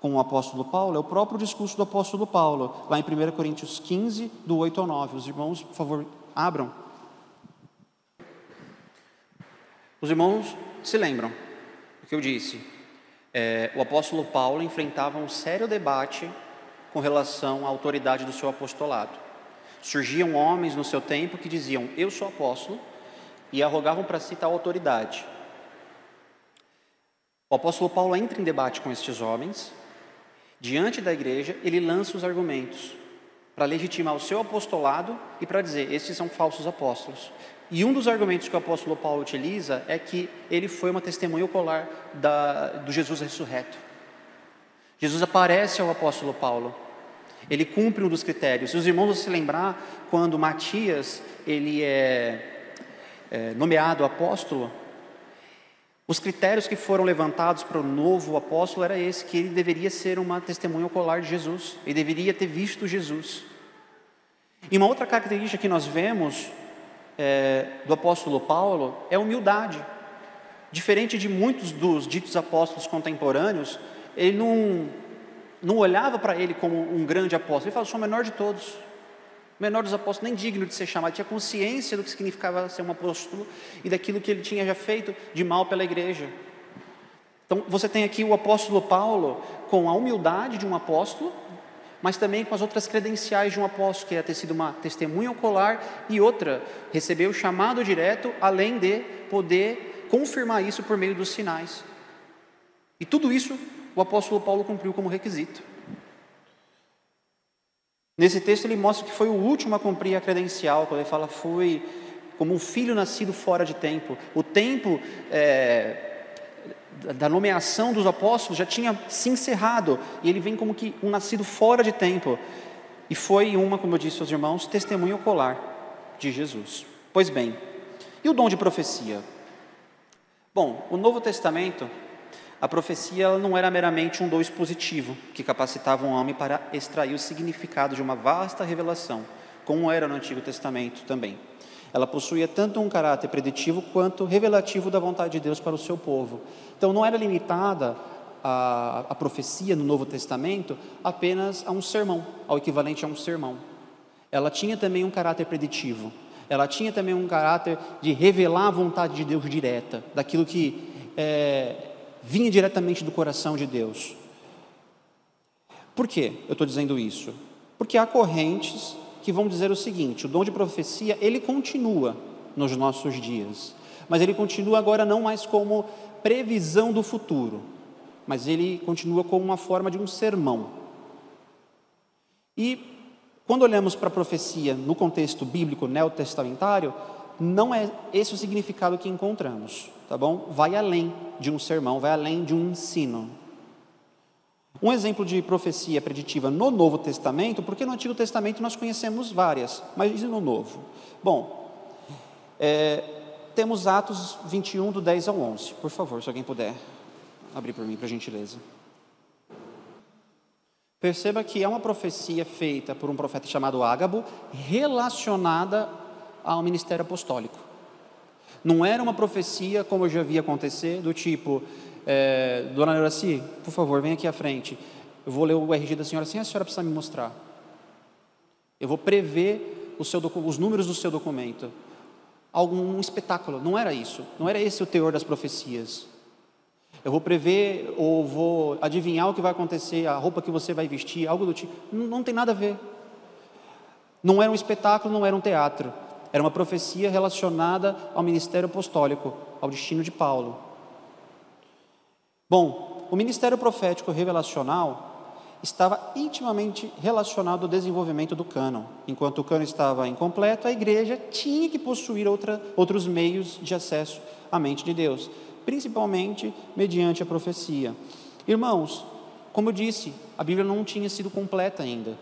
com o apóstolo Paulo é o próprio discurso do apóstolo Paulo, lá em 1 Coríntios 15, do 8 ao 9. Os irmãos, por favor, abram. Os irmãos se lembram do que eu disse. É, o apóstolo Paulo enfrentava um sério debate com relação à autoridade do seu apostolado. Surgiam homens no seu tempo que diziam: Eu sou apóstolo, e arrogavam para si tal autoridade. O apóstolo Paulo entra em debate com estes homens, diante da igreja, ele lança os argumentos para legitimar o seu apostolado e para dizer: estes são falsos apóstolos. E um dos argumentos que o apóstolo Paulo utiliza é que ele foi uma testemunha ocular da, do Jesus ressurreto. Jesus aparece ao apóstolo Paulo. Ele cumpre um dos critérios. Os irmãos vão se lembrar quando Matias ele é, é nomeado apóstolo. Os critérios que foram levantados para o novo apóstolo era esse, que ele deveria ser uma testemunha ocular de Jesus. Ele deveria ter visto Jesus. E uma outra característica que nós vemos é, do apóstolo Paulo é humildade. Diferente de muitos dos ditos apóstolos contemporâneos, ele não, não olhava para ele como um grande apóstolo, ele falava, sou o menor de todos, o menor dos apóstolos, nem digno de ser chamado, tinha consciência do que significava ser um apóstolo e daquilo que ele tinha já feito de mal pela igreja. Então você tem aqui o apóstolo Paulo com a humildade de um apóstolo, mas também com as outras credenciais de um apóstolo, que é ter sido uma testemunha ocular e outra, receber o chamado direto, além de poder confirmar isso por meio dos sinais. E tudo isso o apóstolo Paulo cumpriu como requisito. Nesse texto ele mostra que foi o último a cumprir a credencial, quando ele fala foi como um filho nascido fora de tempo. O tempo é, da nomeação dos apóstolos já tinha se encerrado, e ele vem como que um nascido fora de tempo. E foi uma, como eu disse aos irmãos, testemunho ocular de Jesus. Pois bem, e o dom de profecia? Bom, o Novo Testamento a profecia não era meramente um dom expositivo que capacitava um homem para extrair o significado de uma vasta revelação, como era no Antigo Testamento também. Ela possuía tanto um caráter preditivo quanto revelativo da vontade de Deus para o seu povo. Então não era limitada a, a profecia no Novo Testamento apenas a um sermão, ao equivalente a um sermão. Ela tinha também um caráter preditivo. Ela tinha também um caráter de revelar a vontade de Deus direta, daquilo que é, vinha diretamente do coração de Deus. Por que eu estou dizendo isso? Porque há correntes que vão dizer o seguinte: o dom de profecia ele continua nos nossos dias, mas ele continua agora não mais como previsão do futuro, mas ele continua como uma forma de um sermão. E quando olhamos para a profecia no contexto bíblico neotestamentário, não é esse o significado que encontramos tá bom? Vai além de um sermão, vai além de um ensino. Um exemplo de profecia preditiva no Novo Testamento, porque no Antigo Testamento nós conhecemos várias, mas e no Novo? Bom, é, temos Atos 21, do 10 ao 11. Por favor, se alguém puder abrir para mim, por gentileza. Perceba que é uma profecia feita por um profeta chamado Ágabo, relacionada ao ministério apostólico. Não era uma profecia, como eu já vi acontecer, do tipo, é, Dona Neuraci, por favor, vem aqui à frente. Eu vou ler o RG da senhora, sem a senhora precisa me mostrar. Eu vou prever seu, os números do seu documento. Algum espetáculo. Não era isso. Não era esse o teor das profecias. Eu vou prever ou vou adivinhar o que vai acontecer, a roupa que você vai vestir, algo do tipo. Não, não tem nada a ver. Não era um espetáculo, não era um teatro Era uma profecia relacionada ao ministério apostólico, ao destino de Paulo. Bom, o ministério profético revelacional estava intimamente relacionado ao desenvolvimento do cânon. Enquanto o cânon estava incompleto, a igreja tinha que possuir outra, outros meios de acesso à mente de Deus, principalmente mediante a profecia. Irmãos, como eu disse, a Bíblia não tinha sido completa ainda.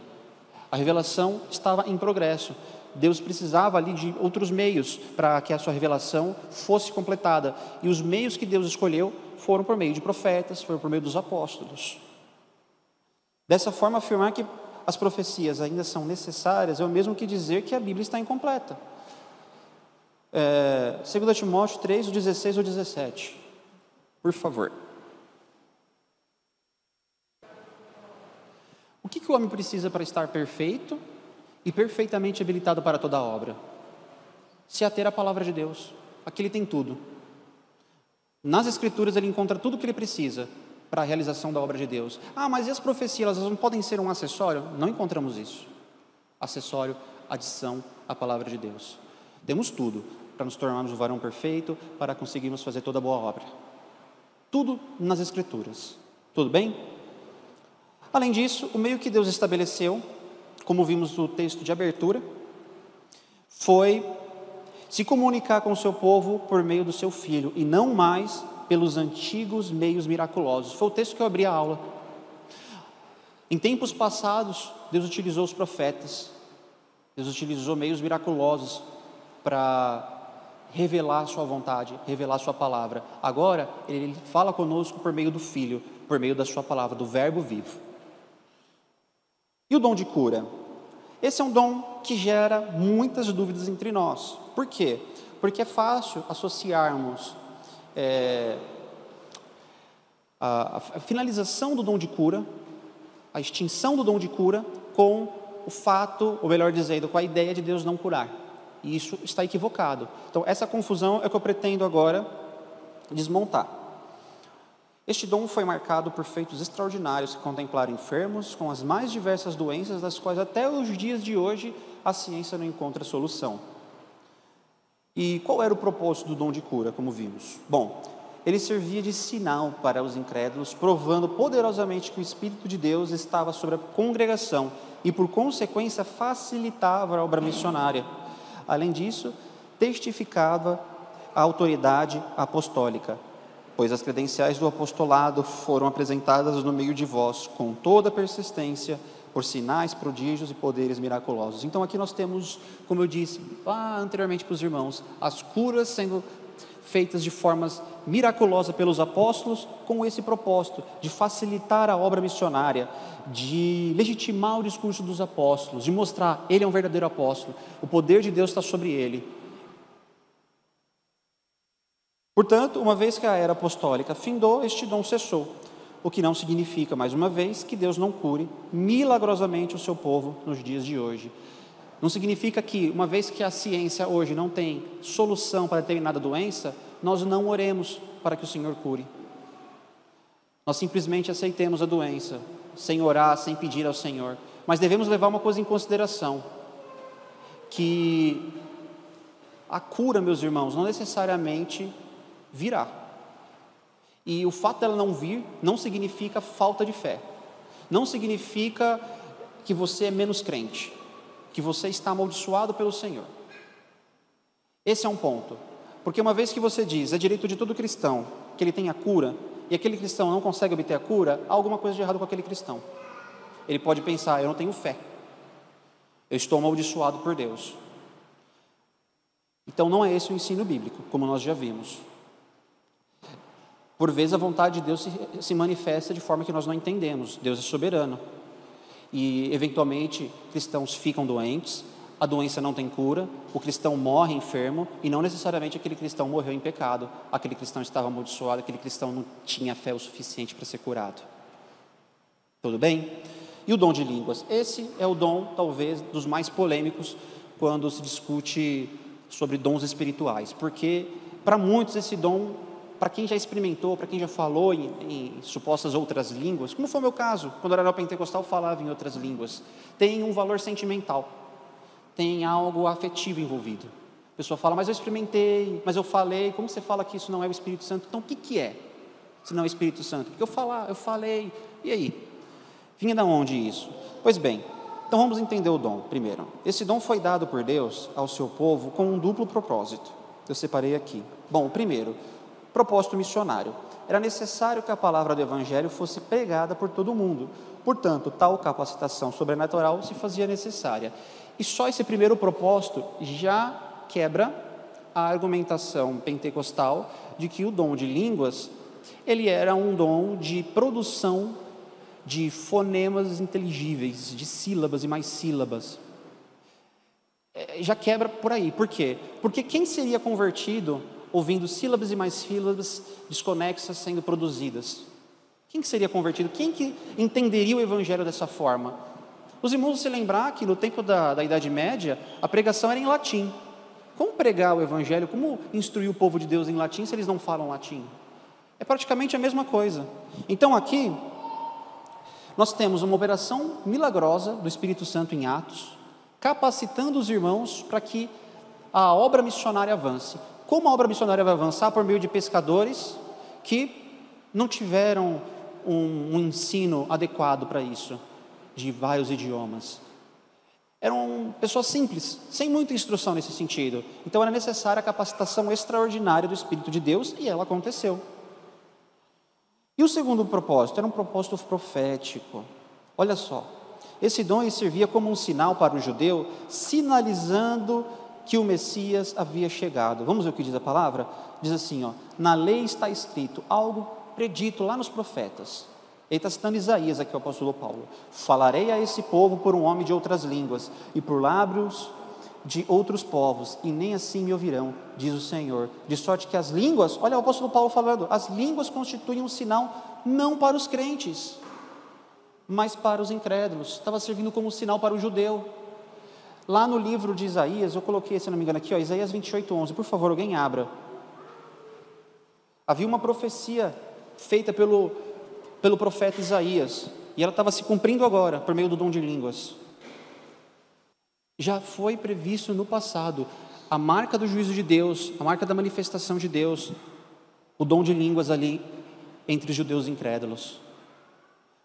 A revelação estava em progresso. Deus precisava ali de outros meios para que a sua revelação fosse completada. E os meios que Deus escolheu foram por meio de profetas, foram por meio dos apóstolos. Dessa forma, afirmar que as profecias ainda são necessárias é o mesmo que dizer que a Bíblia está incompleta. É, 2 Timóteo 3, 16 ou 17. Por favor. O que, que o homem precisa para estar perfeito e perfeitamente habilitado para toda a obra? Se ater à palavra de Deus. Aqui ele tem tudo. Nas Escrituras ele encontra tudo o que ele precisa para a realização da obra de Deus. Ah, mas e as profecias, elas não podem ser um acessório? Não encontramos isso. Acessório, adição à palavra de Deus. Temos tudo para nos tornarmos o varão perfeito, para conseguirmos fazer toda a boa obra. Tudo nas Escrituras. Tudo bem? Além disso, o meio que Deus estabeleceu, como vimos no texto de abertura, foi se comunicar com o seu povo por meio do seu filho e não mais pelos antigos meios miraculosos. Foi o texto que eu abri a aula. Em tempos passados, Deus utilizou os profetas, Deus utilizou meios miraculosos para revelar sua vontade, revelar sua palavra. Agora, Ele fala conosco por meio do Filho, por meio da sua palavra, do Verbo vivo. E o dom de cura? Esse é um dom que gera muitas dúvidas entre nós. Por quê? Porque é fácil associarmos é, a, a finalização do dom de cura, a extinção do dom de cura, com o fato, ou melhor dizendo, com a ideia de Deus não curar. E isso está equivocado. Então, essa confusão é que eu pretendo agora desmontar. Este dom foi marcado por feitos extraordinários que contemplaram enfermos com as mais diversas doenças, das quais até os dias de hoje a ciência não encontra solução. E qual era o propósito do dom de cura, como vimos? Bom, ele servia de sinal para os incrédulos, provando poderosamente que o Espírito de Deus estava sobre a congregação e, por consequência, facilitava a obra missionária. Além disso, testificava a autoridade apostólica, pois as credenciais do apostolado foram apresentadas no meio de vós com toda persistência por sinais, prodígios e poderes miraculosos. Então aqui nós temos, como eu disse lá anteriormente para os irmãos, as curas sendo feitas de formas miraculosas pelos apóstolos, com esse propósito de facilitar a obra missionária, de legitimar o discurso dos apóstolos, de mostrar ele é um verdadeiro apóstolo, o poder de Deus está sobre ele. Portanto, uma vez que a era apostólica findou, este dom cessou o que não significa, mais uma vez, que Deus não cure milagrosamente o seu povo nos dias de hoje. Não significa que, uma vez que a ciência hoje não tem solução para determinada doença, nós não oremos para que o Senhor cure. Nós simplesmente aceitemos a doença, sem orar, sem pedir ao Senhor. Mas devemos levar uma coisa em consideração: que a cura, meus irmãos, não necessariamente virá. E o fato dela não vir não significa falta de fé. Não significa que você é menos crente, que você está amaldiçoado pelo Senhor. Esse é um ponto. Porque uma vez que você diz, é direito de todo cristão que ele tenha cura, e aquele cristão não consegue obter a cura, há alguma coisa de errado com aquele cristão. Ele pode pensar, eu não tenho fé. Eu estou amaldiçoado por Deus. Então não é esse o ensino bíblico, como nós já vimos. Por vezes a vontade de Deus se, se manifesta de forma que nós não entendemos. Deus é soberano. E eventualmente cristãos ficam doentes, a doença não tem cura, o cristão morre enfermo e não necessariamente aquele cristão morreu em pecado, aquele cristão estava amaldiçoado, aquele cristão não tinha fé o suficiente para ser curado. Tudo bem? E o dom de línguas? Esse é o dom, talvez, dos mais polêmicos quando se discute sobre dons espirituais, porque para muitos esse dom para quem já experimentou, para quem já falou em, em, supostas outras línguas, como foi o meu caso, quando eu era pentecostal, falava em outras línguas, tem um valor sentimental, tem algo afetivo envolvido. A pessoa fala, mas eu experimentei, mas eu falei, como você fala que isso não é o Espírito Santo? Então o que, que é? Se não é o Espírito Santo? Porque eu falar, eu falei, e aí? Vinha da onde isso? Pois bem, então vamos entender o dom primeiro. Esse dom foi dado por Deus ao seu povo com um duplo propósito. Eu separei aqui. Bom, primeiro, propósito missionário. Era necessário que a palavra do Evangelho fosse pregada por todo mundo. Portanto, tal capacitação sobrenatural se fazia necessária. E só esse primeiro propósito já quebra a argumentação pentecostal de que o dom de línguas ele era um dom de produção de fonemas inteligíveis, de sílabas e mais sílabas. É, já quebra por aí. Por quê? Porque quem seria convertido ouvindo sílabas e mais sílabas desconexas sendo produzidas? Quem que seria convertido? Quem que entenderia o evangelho dessa forma? Os irmãos se lembrar que no tempo da, da Idade Média, a pregação era em latim. Como pregar o evangelho? Como instruir o povo de Deus em latim se eles não falam latim? É praticamente a mesma coisa. Então aqui, nós temos uma operação milagrosa do Espírito Santo em Atos, capacitando os irmãos para que a obra missionária avance. Como a obra missionária vai avançar? Por meio de pescadores que não tiveram um, um ensino adequado para isso, de vários idiomas. Eram pessoas simples, sem muita instrução nesse sentido. Então era necessária a capacitação extraordinária do Espírito de Deus e ela aconteceu. E o segundo propósito era um propósito profético. Olha só, esse dom servia como um sinal para o judeu, sinalizando que o Messias havia chegado. Vamos ver o que diz a palavra? Diz assim: ó, na lei está escrito algo predito lá nos profetas. Ele está citando Isaías aqui, o apóstolo Paulo. Falarei a esse povo por um homem de outras línguas e por lábios de outros povos, e nem assim me ouvirão, diz o Senhor. De sorte que as línguas, olha o apóstolo Paulo falando, as línguas constituem um sinal não para os crentes, mas para os incrédulos. Estava servindo como sinal para o judeu. Lá no livro de Isaías, eu coloquei, se não me engano, aqui, ó, Isaías 28, 11. Por favor, alguém abra. Havia uma profecia feita pelo, pelo profeta Isaías, e ela estava se cumprindo agora, por meio do dom de línguas. Já foi previsto no passado a marca do juízo de Deus, a marca da manifestação de Deus, o dom de línguas ali entre os judeus incrédulos.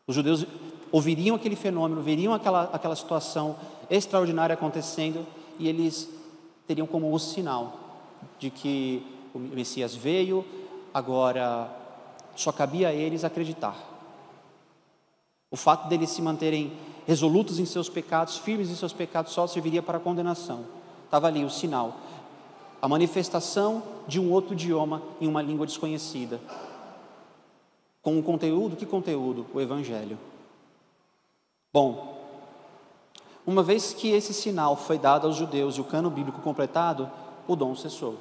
Os judeus ouviriam aquele fenômeno, veriam aquela, aquela situação extraordinária acontecendo e eles teriam como o sinal de que o Messias veio, agora só cabia a eles acreditar. O fato deles se manterem resolutos em seus pecados, firmes em seus pecados, só serviria para condenação. Estava ali o sinal, a manifestação de um outro idioma em uma língua desconhecida. Com um conteúdo, que conteúdo? O Evangelho. Bom, uma vez que esse sinal foi dado aos judeus e o cano bíblico completado, o dom cessou.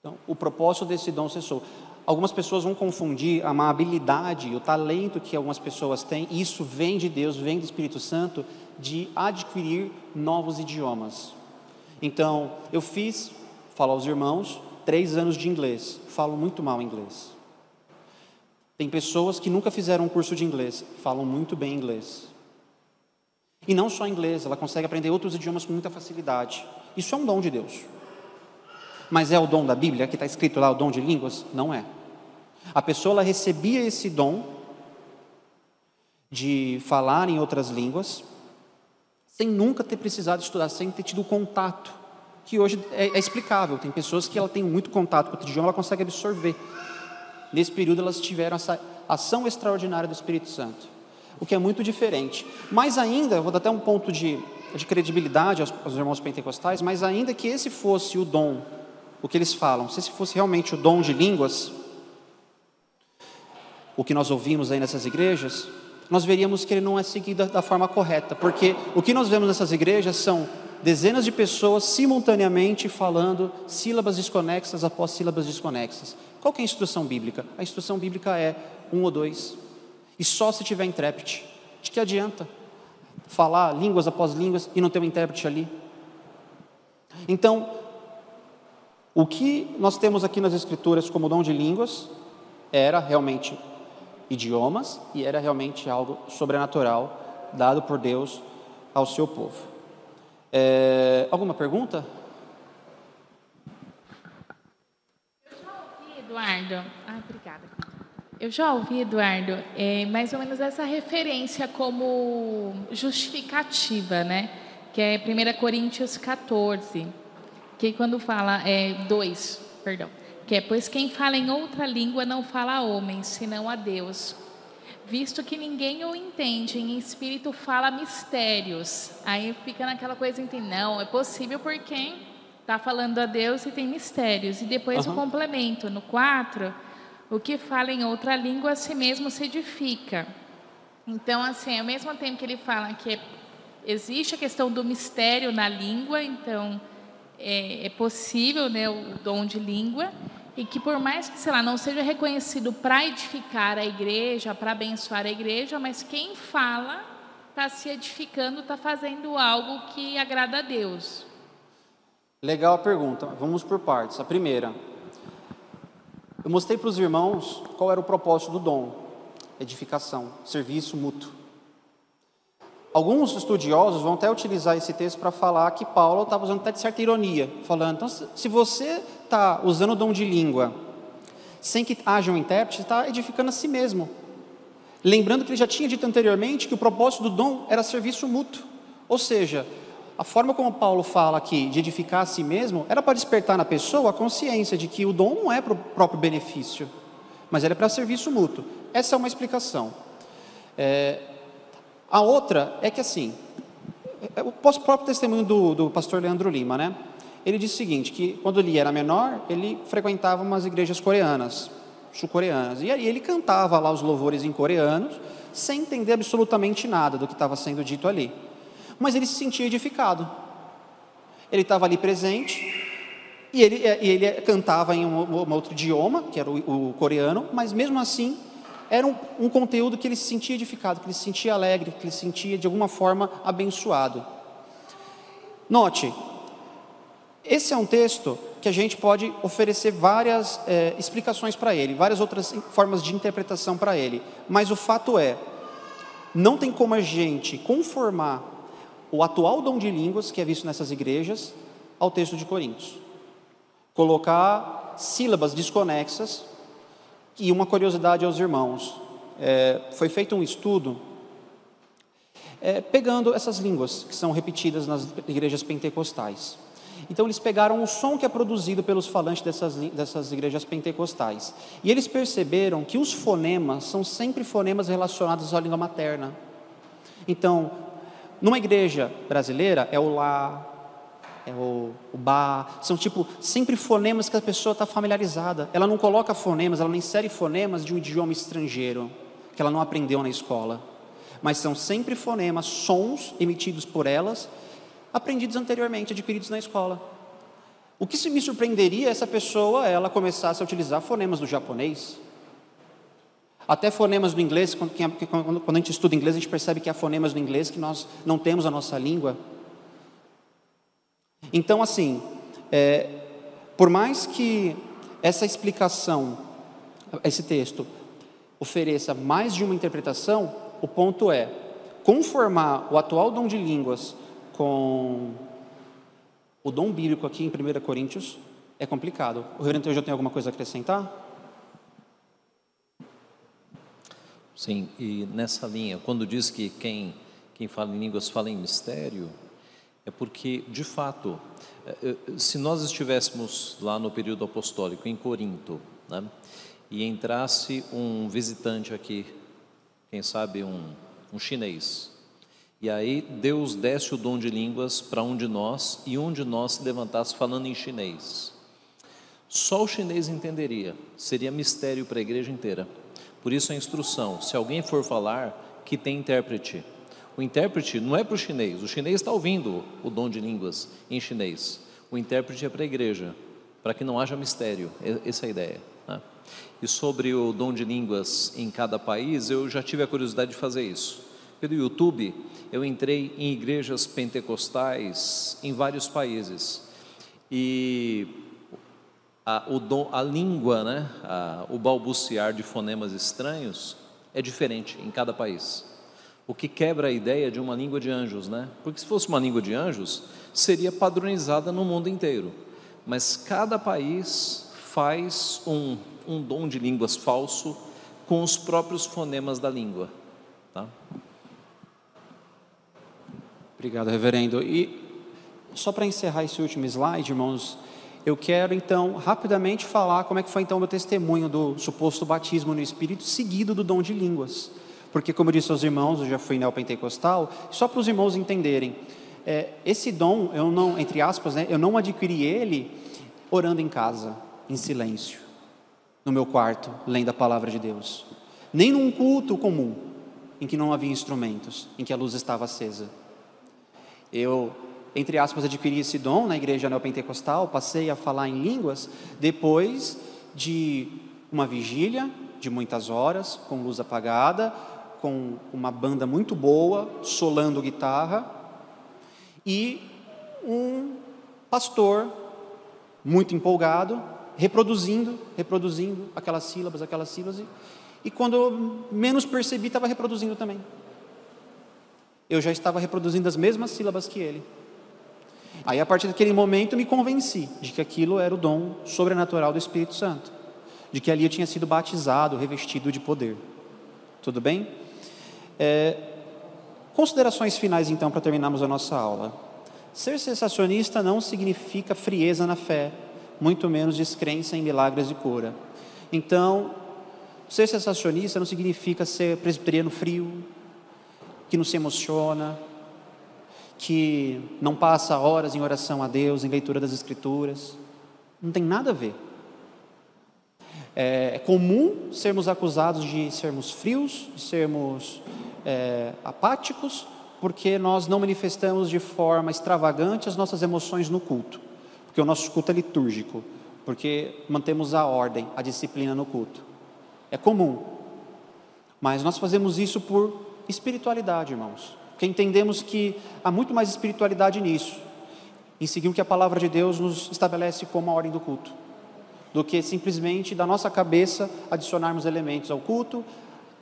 Então, o propósito desse dom cessou. Algumas pessoas vão confundir a amabilidade, o talento que algumas pessoas têm, e isso vem de Deus, vem do Espírito Santo, de adquirir novos idiomas. Então, eu fiz, falo aos irmãos, três anos de inglês, falo muito mal inglês. Tem pessoas que nunca fizeram um curso de inglês, falam muito bem inglês. E não só inglês, ela consegue aprender outros idiomas com muita facilidade. Isso é um dom de Deus. Mas é o dom da Bíblia, que está escrito lá, o dom de línguas? Não é. A pessoa recebia esse dom de falar em outras línguas, sem nunca ter precisado estudar, sem ter tido contato, que hoje é, é explicável. Tem pessoas que ela tem muito contato com outro idioma, ela consegue absorver. Nesse período elas tiveram essa ação extraordinária do Espírito Santo, o que é muito diferente. Mas ainda, vou dar até um ponto de, de credibilidade aos, aos irmãos pentecostais, mas ainda que esse fosse o dom o que eles falam. Se esse fosse realmente o dom de línguas, o que nós ouvimos aí nessas igrejas, nós veríamos que ele não é seguido da forma correta, porque o que nós vemos nessas igrejas são dezenas de pessoas simultaneamente falando sílabas desconexas após sílabas desconexas. Qual é a instrução bíblica? A instrução bíblica é um ou dois, e só se tiver intérprete. De que adianta falar línguas após línguas e não ter um intérprete ali? Então, o que nós temos aqui nas Escrituras como dom de línguas era realmente idiomas e era realmente algo sobrenatural dado por Deus ao seu povo. É, alguma pergunta? Eu já ouvi, Eduardo. Ah, obrigada. Eu já ouvi, Eduardo, é, mais ou menos essa referência como justificativa, né? Que é 1 Coríntios 14, que quando fala, é 2, perdão, que é, pois quem fala em outra língua não fala a homens, senão a Deus, visto que ninguém o entende, em espírito fala mistérios. Aí fica naquela coisa, entende? não, é possível por quem está falando a Deus e tem mistérios. E depois uhum. o complemento, no 4, o que fala em outra língua a si mesmo se edifica. Então, assim, ao mesmo tempo que ele fala que existe a questão do mistério na língua, então é, é possível né, o dom de língua, e que por mais que, sei lá, não seja reconhecido para edificar a igreja, para abençoar a igreja, mas quem fala está se edificando, está fazendo algo que agrada a Deus. Legal a pergunta. Vamos por partes. A primeira, eu mostrei para os irmãos qual era o propósito do dom: edificação, serviço mútuo. Alguns estudiosos vão até utilizar esse texto para falar que Paulo estava usando até de certa ironia, falando: então, se você está usando o dom de língua sem que haja um intérprete, está edificando a si mesmo. Lembrando que ele já tinha dito anteriormente que o propósito do dom era serviço mútuo. Ou seja, a forma como Paulo fala aqui de edificar a si mesmo era para despertar na pessoa a consciência de que o dom não é para o próprio benefício, mas ele é para serviço mútuo. Essa é uma explicação. É, a outra é que assim, é, o próprio testemunho do, do pastor Leandro Lima, né? Ele disse o seguinte, que quando ele era menor, ele frequentava umas igrejas coreanas, sul-coreanas, e aí ele cantava lá os louvores em coreanos, sem entender absolutamente nada do que estava sendo dito ali. Mas ele se sentia edificado. Ele estava ali presente, e ele, e ele cantava em um, um, outro idioma, que era o, o coreano, mas mesmo assim era um, um, conteúdo que ele se sentia edificado, que ele se sentia alegre, que ele se sentia de alguma forma abençoado. Note, esse é um texto que a gente pode oferecer várias é, explicações para ele, várias outras formas de interpretação para ele, mas o fato é, não tem como a gente conformar o atual dom de línguas que é visto nessas igrejas ao texto de Coríntios. Colocar sílabas desconexas e uma curiosidade aos irmãos. É, foi feito um estudo é, pegando essas línguas que são repetidas nas igrejas pentecostais. Então eles pegaram o som que é produzido pelos falantes dessas, dessas igrejas pentecostais. E eles perceberam que os fonemas são sempre fonemas relacionados à língua materna. Então, numa igreja brasileira é o lá, é o, o ba, são tipo sempre fonemas que a pessoa está familiarizada. Ela não coloca fonemas, ela não insere fonemas de um idioma estrangeiro que ela não aprendeu na escola. Mas são sempre fonemas, sons emitidos por elas, aprendidos anteriormente, adquiridos na escola. O que se me surpreenderia é essa pessoa ela começasse a utilizar fonemas do japonês, até fonemas do inglês, quando, a gente estuda inglês, a gente percebe que há fonemas do inglês que nós não temos a nossa língua. Então, assim, é, por mais que essa explicação, esse texto, ofereça mais de uma interpretação, o ponto é conformar o atual dom de línguas com o dom bíblico aqui em 1 Coríntios é complicado. O reverendo já tem alguma coisa a acrescentar? Sim, e nessa linha, quando diz que quem, quem fala em línguas fala em mistério, é porque, de fato, é, é, se nós estivéssemos lá no período apostólico, em Corinto, né, e entrasse um visitante aqui, quem sabe um, um chinês, e aí Deus desse o dom de línguas para um de nós e um de nós se levantasse falando em chinês. Só o chinês entenderia, seria mistério para a igreja inteira. Por isso a instrução: se alguém for falar, que tem intérprete. O intérprete não é para o chinês, o chinês está ouvindo o dom de línguas em chinês. O intérprete é para a igreja, para que não haja mistério. Essa é a ideia. Né? E sobre o dom de línguas em cada país, eu já tive a curiosidade de fazer isso. Pelo YouTube, eu entrei em igrejas pentecostais em vários países. E a, o dom, a língua, né, a, o balbuciar de fonemas estranhos é diferente em cada país. O que quebra a ideia de uma língua de anjos, né? Porque se fosse uma língua de anjos, seria padronizada no mundo inteiro. Mas cada país faz um, um dom de línguas falso com os próprios fonemas da língua. Tá? Obrigado, reverendo. E só para encerrar esse último slide, irmãos, eu quero então rapidamente falar como é que foi então o meu testemunho do suposto batismo no Espírito, seguido do dom de línguas. Porque, como eu disse aos irmãos, eu já fui neopentecostal, só para os irmãos entenderem, é, esse dom, eu não, entre aspas, né, eu não adquiri ele orando em casa, em silêncio, no meu quarto, lendo a palavra de Deus. Nem num culto comum, em que não havia instrumentos, em que a luz estava acesa. Eu entre aspas, adquiri esse dom na igreja neopentecostal, passei a falar em línguas depois de uma vigília de muitas horas, com luz apagada, com uma banda muito boa, solando guitarra, e um pastor muito empolgado, reproduzindo, reproduzindo aquelas sílabas, aquelas sílabas, e, e quando menos percebi, estava reproduzindo também. Eu já estava reproduzindo as mesmas sílabas que ele. Aí, a partir daquele momento, me convenci de que aquilo era o dom sobrenatural do Espírito Santo, de que ali eu tinha sido batizado, revestido de poder. Tudo bem? É, considerações finais, então, para terminarmos a nossa aula. Ser sensacionista não significa frieza na fé, muito menos descrença em milagres e cura. Então, ser sensacionista não significa ser presbiteriano frio, que não se emociona, que não passa horas em oração a Deus, em leitura das Escrituras. Não tem nada a ver. É, é comum sermos acusados de sermos frios, de sermos é, apáticos, porque nós não manifestamos de forma extravagante as nossas emoções no culto, porque o nosso culto é litúrgico, porque mantemos a ordem, a disciplina no culto. É comum, mas nós fazemos isso por espiritualidade, irmãos porque entendemos que há muito mais espiritualidade nisso, em seguir o que a palavra de Deus nos estabelece como a ordem do culto, do que simplesmente da nossa cabeça adicionarmos elementos ao culto,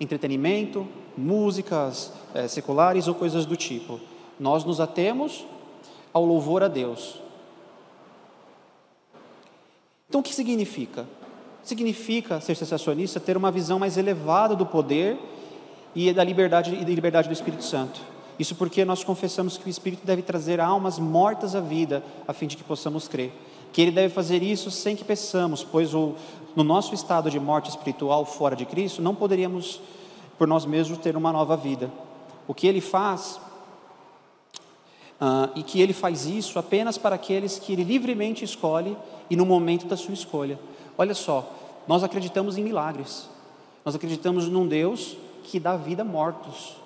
entretenimento, músicas é, seculares ou coisas do tipo. Nós nos atemos ao louvor a Deus. Então, o que significa? Significa ser sensacionista ter uma visão mais elevada do poder e da liberdade e da liberdade do Espírito Santo. Isso porque nós confessamos que o Espírito deve trazer almas mortas à vida, a fim de que possamos crer. Que ele deve fazer isso sem que peçamos, pois o, no nosso estado de morte espiritual fora de Cristo, não poderíamos, por nós mesmos, ter uma nova vida. O que ele faz, uh, e que ele faz isso apenas para aqueles que ele livremente escolhe e no momento da sua escolha. Olha só, nós acreditamos em milagres, nós acreditamos num Deus que dá vida a mortos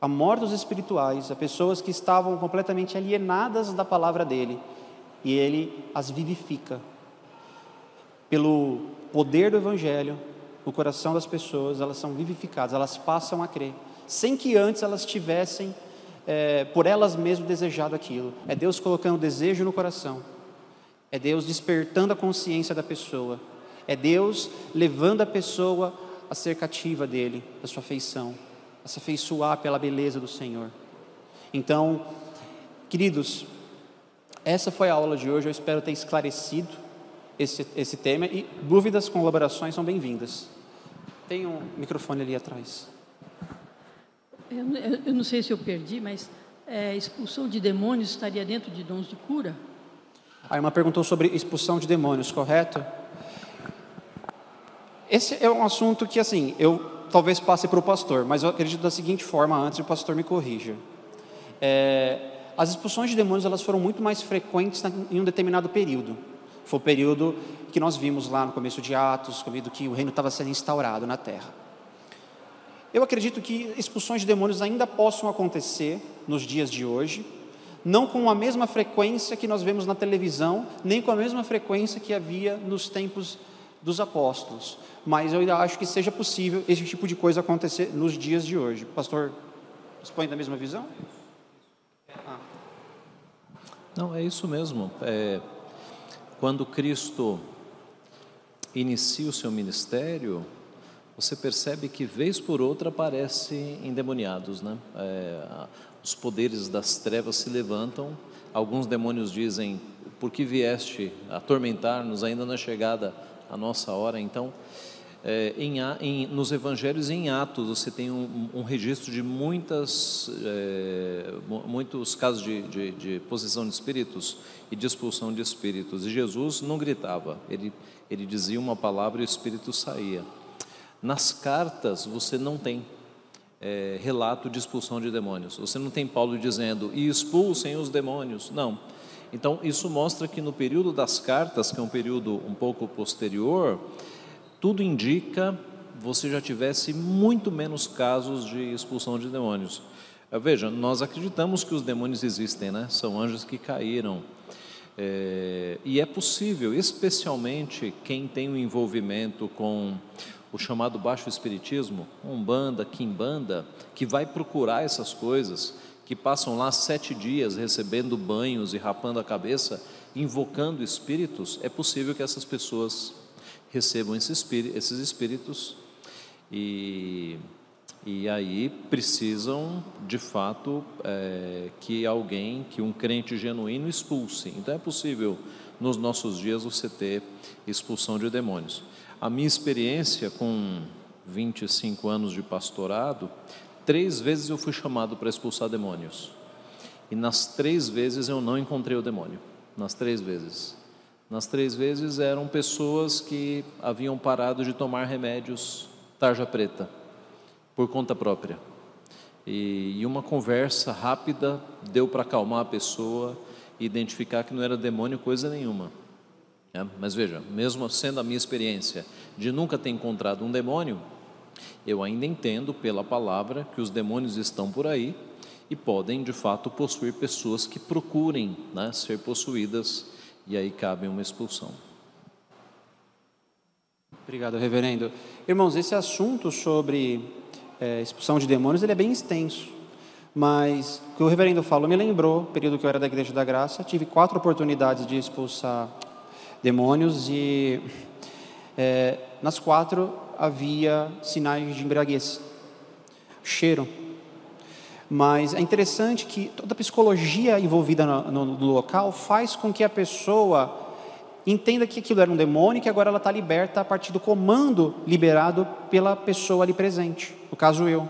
a mortos espirituais, a pessoas que estavam completamente alienadas da palavra dele, e ele as vivifica. Pelo poder do evangelho, no coração das pessoas, elas são vivificadas, elas passam a crer, sem que antes elas tivessem, é, por elas mesmas, desejado aquilo. É Deus colocando desejo no coração, é Deus despertando a consciência da pessoa, é Deus levando a pessoa a ser cativa dele, da sua feição a se afeiçoar pela beleza do Senhor. Então, queridos, essa foi a aula de hoje. Eu espero ter esclarecido esse, esse tema e dúvidas, colaborações são bem-vindas. Tem um microfone ali atrás. Eu, eu não sei se eu perdi, mas é, expulsão de demônios estaria dentro de dons de cura? A irmã perguntou sobre expulsão de demônios, correto? Esse é um assunto que, assim, eu talvez passe para o pastor, mas eu acredito da seguinte forma, antes o pastor me corrija. É, as expulsões de demônios elas foram muito mais frequentes em um determinado período. Foi o período que nós vimos lá no começo de Atos, quando que o reino estava sendo instaurado na terra. Eu acredito que expulsões de demônios ainda possam acontecer nos dias de hoje, não com a mesma frequência que nós vemos na televisão, nem com a mesma frequência que havia nos tempos dos apóstolos mas eu ainda acho que seja possível esse tipo de coisa acontecer nos dias de hoje. Pastor, expõe da mesma visão? Ah. Não, é isso mesmo. É, quando Cristo inicia o seu ministério, você percebe que vez por outra aparecem endemoniados, né? É, os poderes das trevas se levantam. Alguns demônios dizem: Por que vieste atormentar-nos ainda na chegada a nossa hora? Então, é, em, em, nos evangelhos em Atos você tem um, um registro de muitas, é, muitos casos de, de, de, possessão de espíritos e de expulsão de espíritos. E Jesus não gritava, ele, ele dizia uma palavra e o espírito saía. Nas cartas você não tem é, relato de expulsão de demônios. Você não tem Paulo dizendo e expulsem os demônios. Não. Então isso mostra que no período das cartas, que é um período um pouco posterior, tudo indica você já tivesse muito menos casos de expulsão de demônios. Eh, veja, nós acreditamos que os demônios existem, né? São anjos que caíram. É, e é possível, especialmente quem tem um envolvimento com o chamado baixo espiritismo, umbanda, quimbanda, que vai procurar essas coisas, que passam lá sete dias recebendo banhos e rapando a cabeça, invocando espíritos, é possível que essas pessoas recebam esses espíritos e, e aí precisam, de fato, é, que alguém, que um crente genuíno expulse. Então é possível, nos nossos dias, você ter expulsão de demônios. A minha experiência com 25 anos de pastorado, três vezes eu fui chamado para expulsar demônios. E nas três vezes eu não encontrei o demônio. Nas três vezes. Nas três vezes eram pessoas que haviam parado de tomar remédios tarja preta, por conta própria. E, e uma conversa rápida deu para acalmar a pessoa e identificar que não era demônio coisa nenhuma. É, mas veja, mesmo sendo a minha experiência de nunca ter encontrado um demônio, eu ainda entendo pela palavra que os demônios estão por aí e podem de fato possuir pessoas que procurem né, ser possuídas e aí cabe uma expulsão. Obrigado, reverendo. Irmãos, esse assunto sobre é, expulsão de demônios ele é bem extenso, mas o que o reverendo falou me lembrou, período que eu era da Igreja da Graça, tive quatro oportunidades de expulsar demônios e é, nas quatro havia sinais de embriaguez, cheiro, mas é interessante que toda a psicologia envolvida no, no, no local faz com que a pessoa entenda que aquilo era um demônio e que agora ela está liberta a partir do comando liberado pela pessoa ali presente, no caso eu.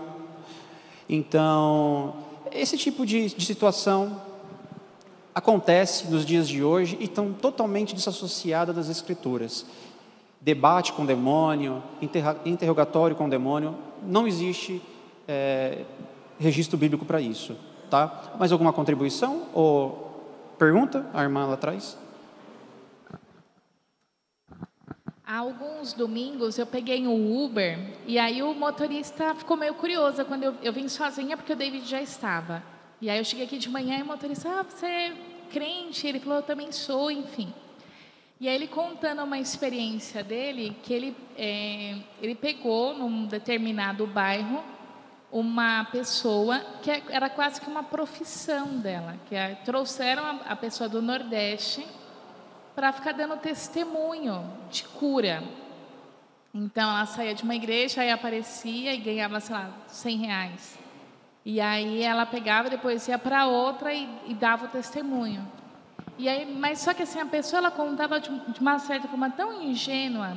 Então, esse tipo de, de situação acontece nos dias de hoje e estão totalmente desassociadas das escrituras. Debate com demônio, interrogatório com demônio, não existe é, registro bíblico para isso, tá? Mais alguma contribuição ou pergunta? A irmã lá atrás. Há alguns domingos eu peguei um Uber e aí o motorista ficou meio curioso quando eu, eu vim sozinha porque o David já estava. E aí eu cheguei aqui de manhã e o motorista, ah, você é crente? Ele falou, eu também sou, enfim. E aí ele contando uma experiência dele, que ele, é, ele pegou num determinado bairro uma pessoa que é, era quase que uma profissão dela, que é, trouxeram a, a pessoa do Nordeste para ficar dando testemunho de cura. Então ela saía de uma igreja, aí aparecia e ganhava, sei lá, 100 reais. E aí ela pegava, depois ia para outra e, e, dava o testemunho. E aí, mas só que assim a pessoa ela contava de, de uma certa forma tão ingênua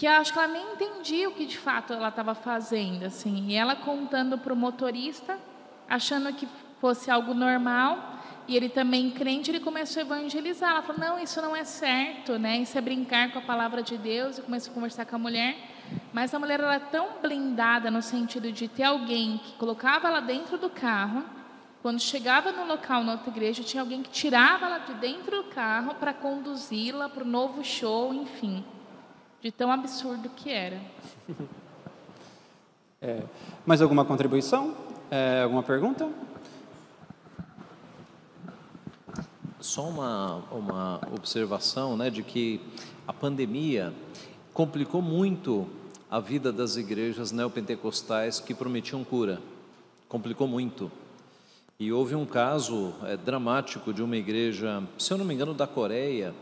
que acho que ela nem entendia o que de fato ela estava fazendo, assim. E ela contando para o motorista, achando que fosse algo normal, e ele também crente, ele começou a evangelizar. Ela falou: "Não, isso não é certo, né? Isso é brincar com a palavra de Deus". E começou a conversar com a mulher. Mas a mulher era tão blindada no sentido de ter alguém que colocava ela dentro do carro, quando chegava no local na outra igreja, tinha alguém que tirava ela de dentro do carro para conduzi-la para o novo show, enfim de tão absurdo que era. *laughs* É, mais alguma contribuição? É, alguma pergunta? Só uma, uma observação né, de que a pandemia complicou muito a vida das igrejas neopentecostais que prometiam cura. Complicou muito. E houve um caso é, dramático de uma igreja, se eu não me engano, da Coreia,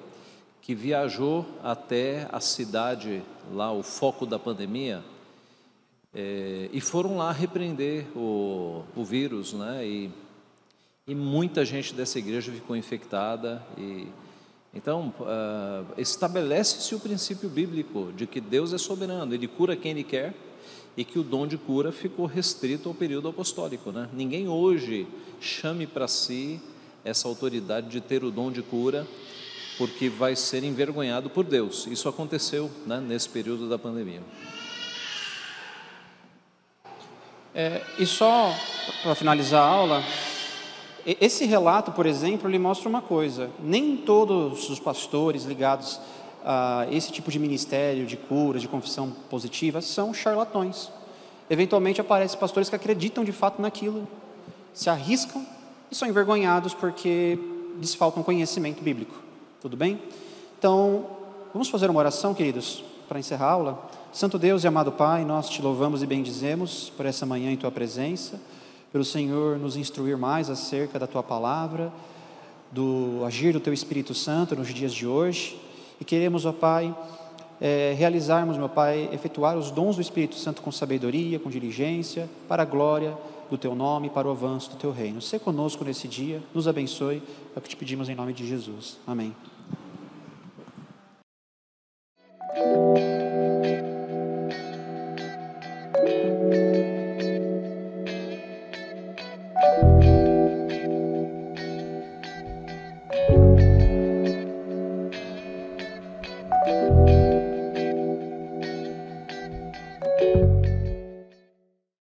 que viajou até a cidade, lá o foco da pandemia, é, e foram lá repreender o, o vírus, né? E e muita gente dessa igreja ficou infectada e então uh, estabelece-se o princípio bíblico de que Deus é soberano, Ele cura quem Ele quer e que o dom de cura ficou restrito ao período apostólico, né? Ninguém hoje chame para si essa autoridade de ter o dom de cura porque vai ser envergonhado por Deus. Isso aconteceu né, nesse período da pandemia. É, e só para finalizar a aula, esse relato, por exemplo, ele mostra uma coisa: nem todos os pastores ligados a esse tipo de ministério, de cura, de confissão positiva, são charlatões. Eventualmente aparecem pastores que acreditam de fato naquilo, se arriscam e são envergonhados porque lhes falta um conhecimento bíblico. Tudo bem? Então, vamos fazer uma oração, queridos, para encerrar a aula. Santo Deus e amado Pai, nós te louvamos e bendizemos por essa manhã em tua presença, pelo Senhor nos instruir mais acerca da tua palavra, do agir do teu Espírito Santo nos dias de hoje. E queremos, ó Pai, é, realizarmos, meu Pai, efetuar os dons do Espírito Santo com sabedoria, com diligência, para a glória do teu nome para o avanço do teu reino. Sê conosco nesse dia, nos abençoe, é o que te pedimos em nome de Jesus. Amém.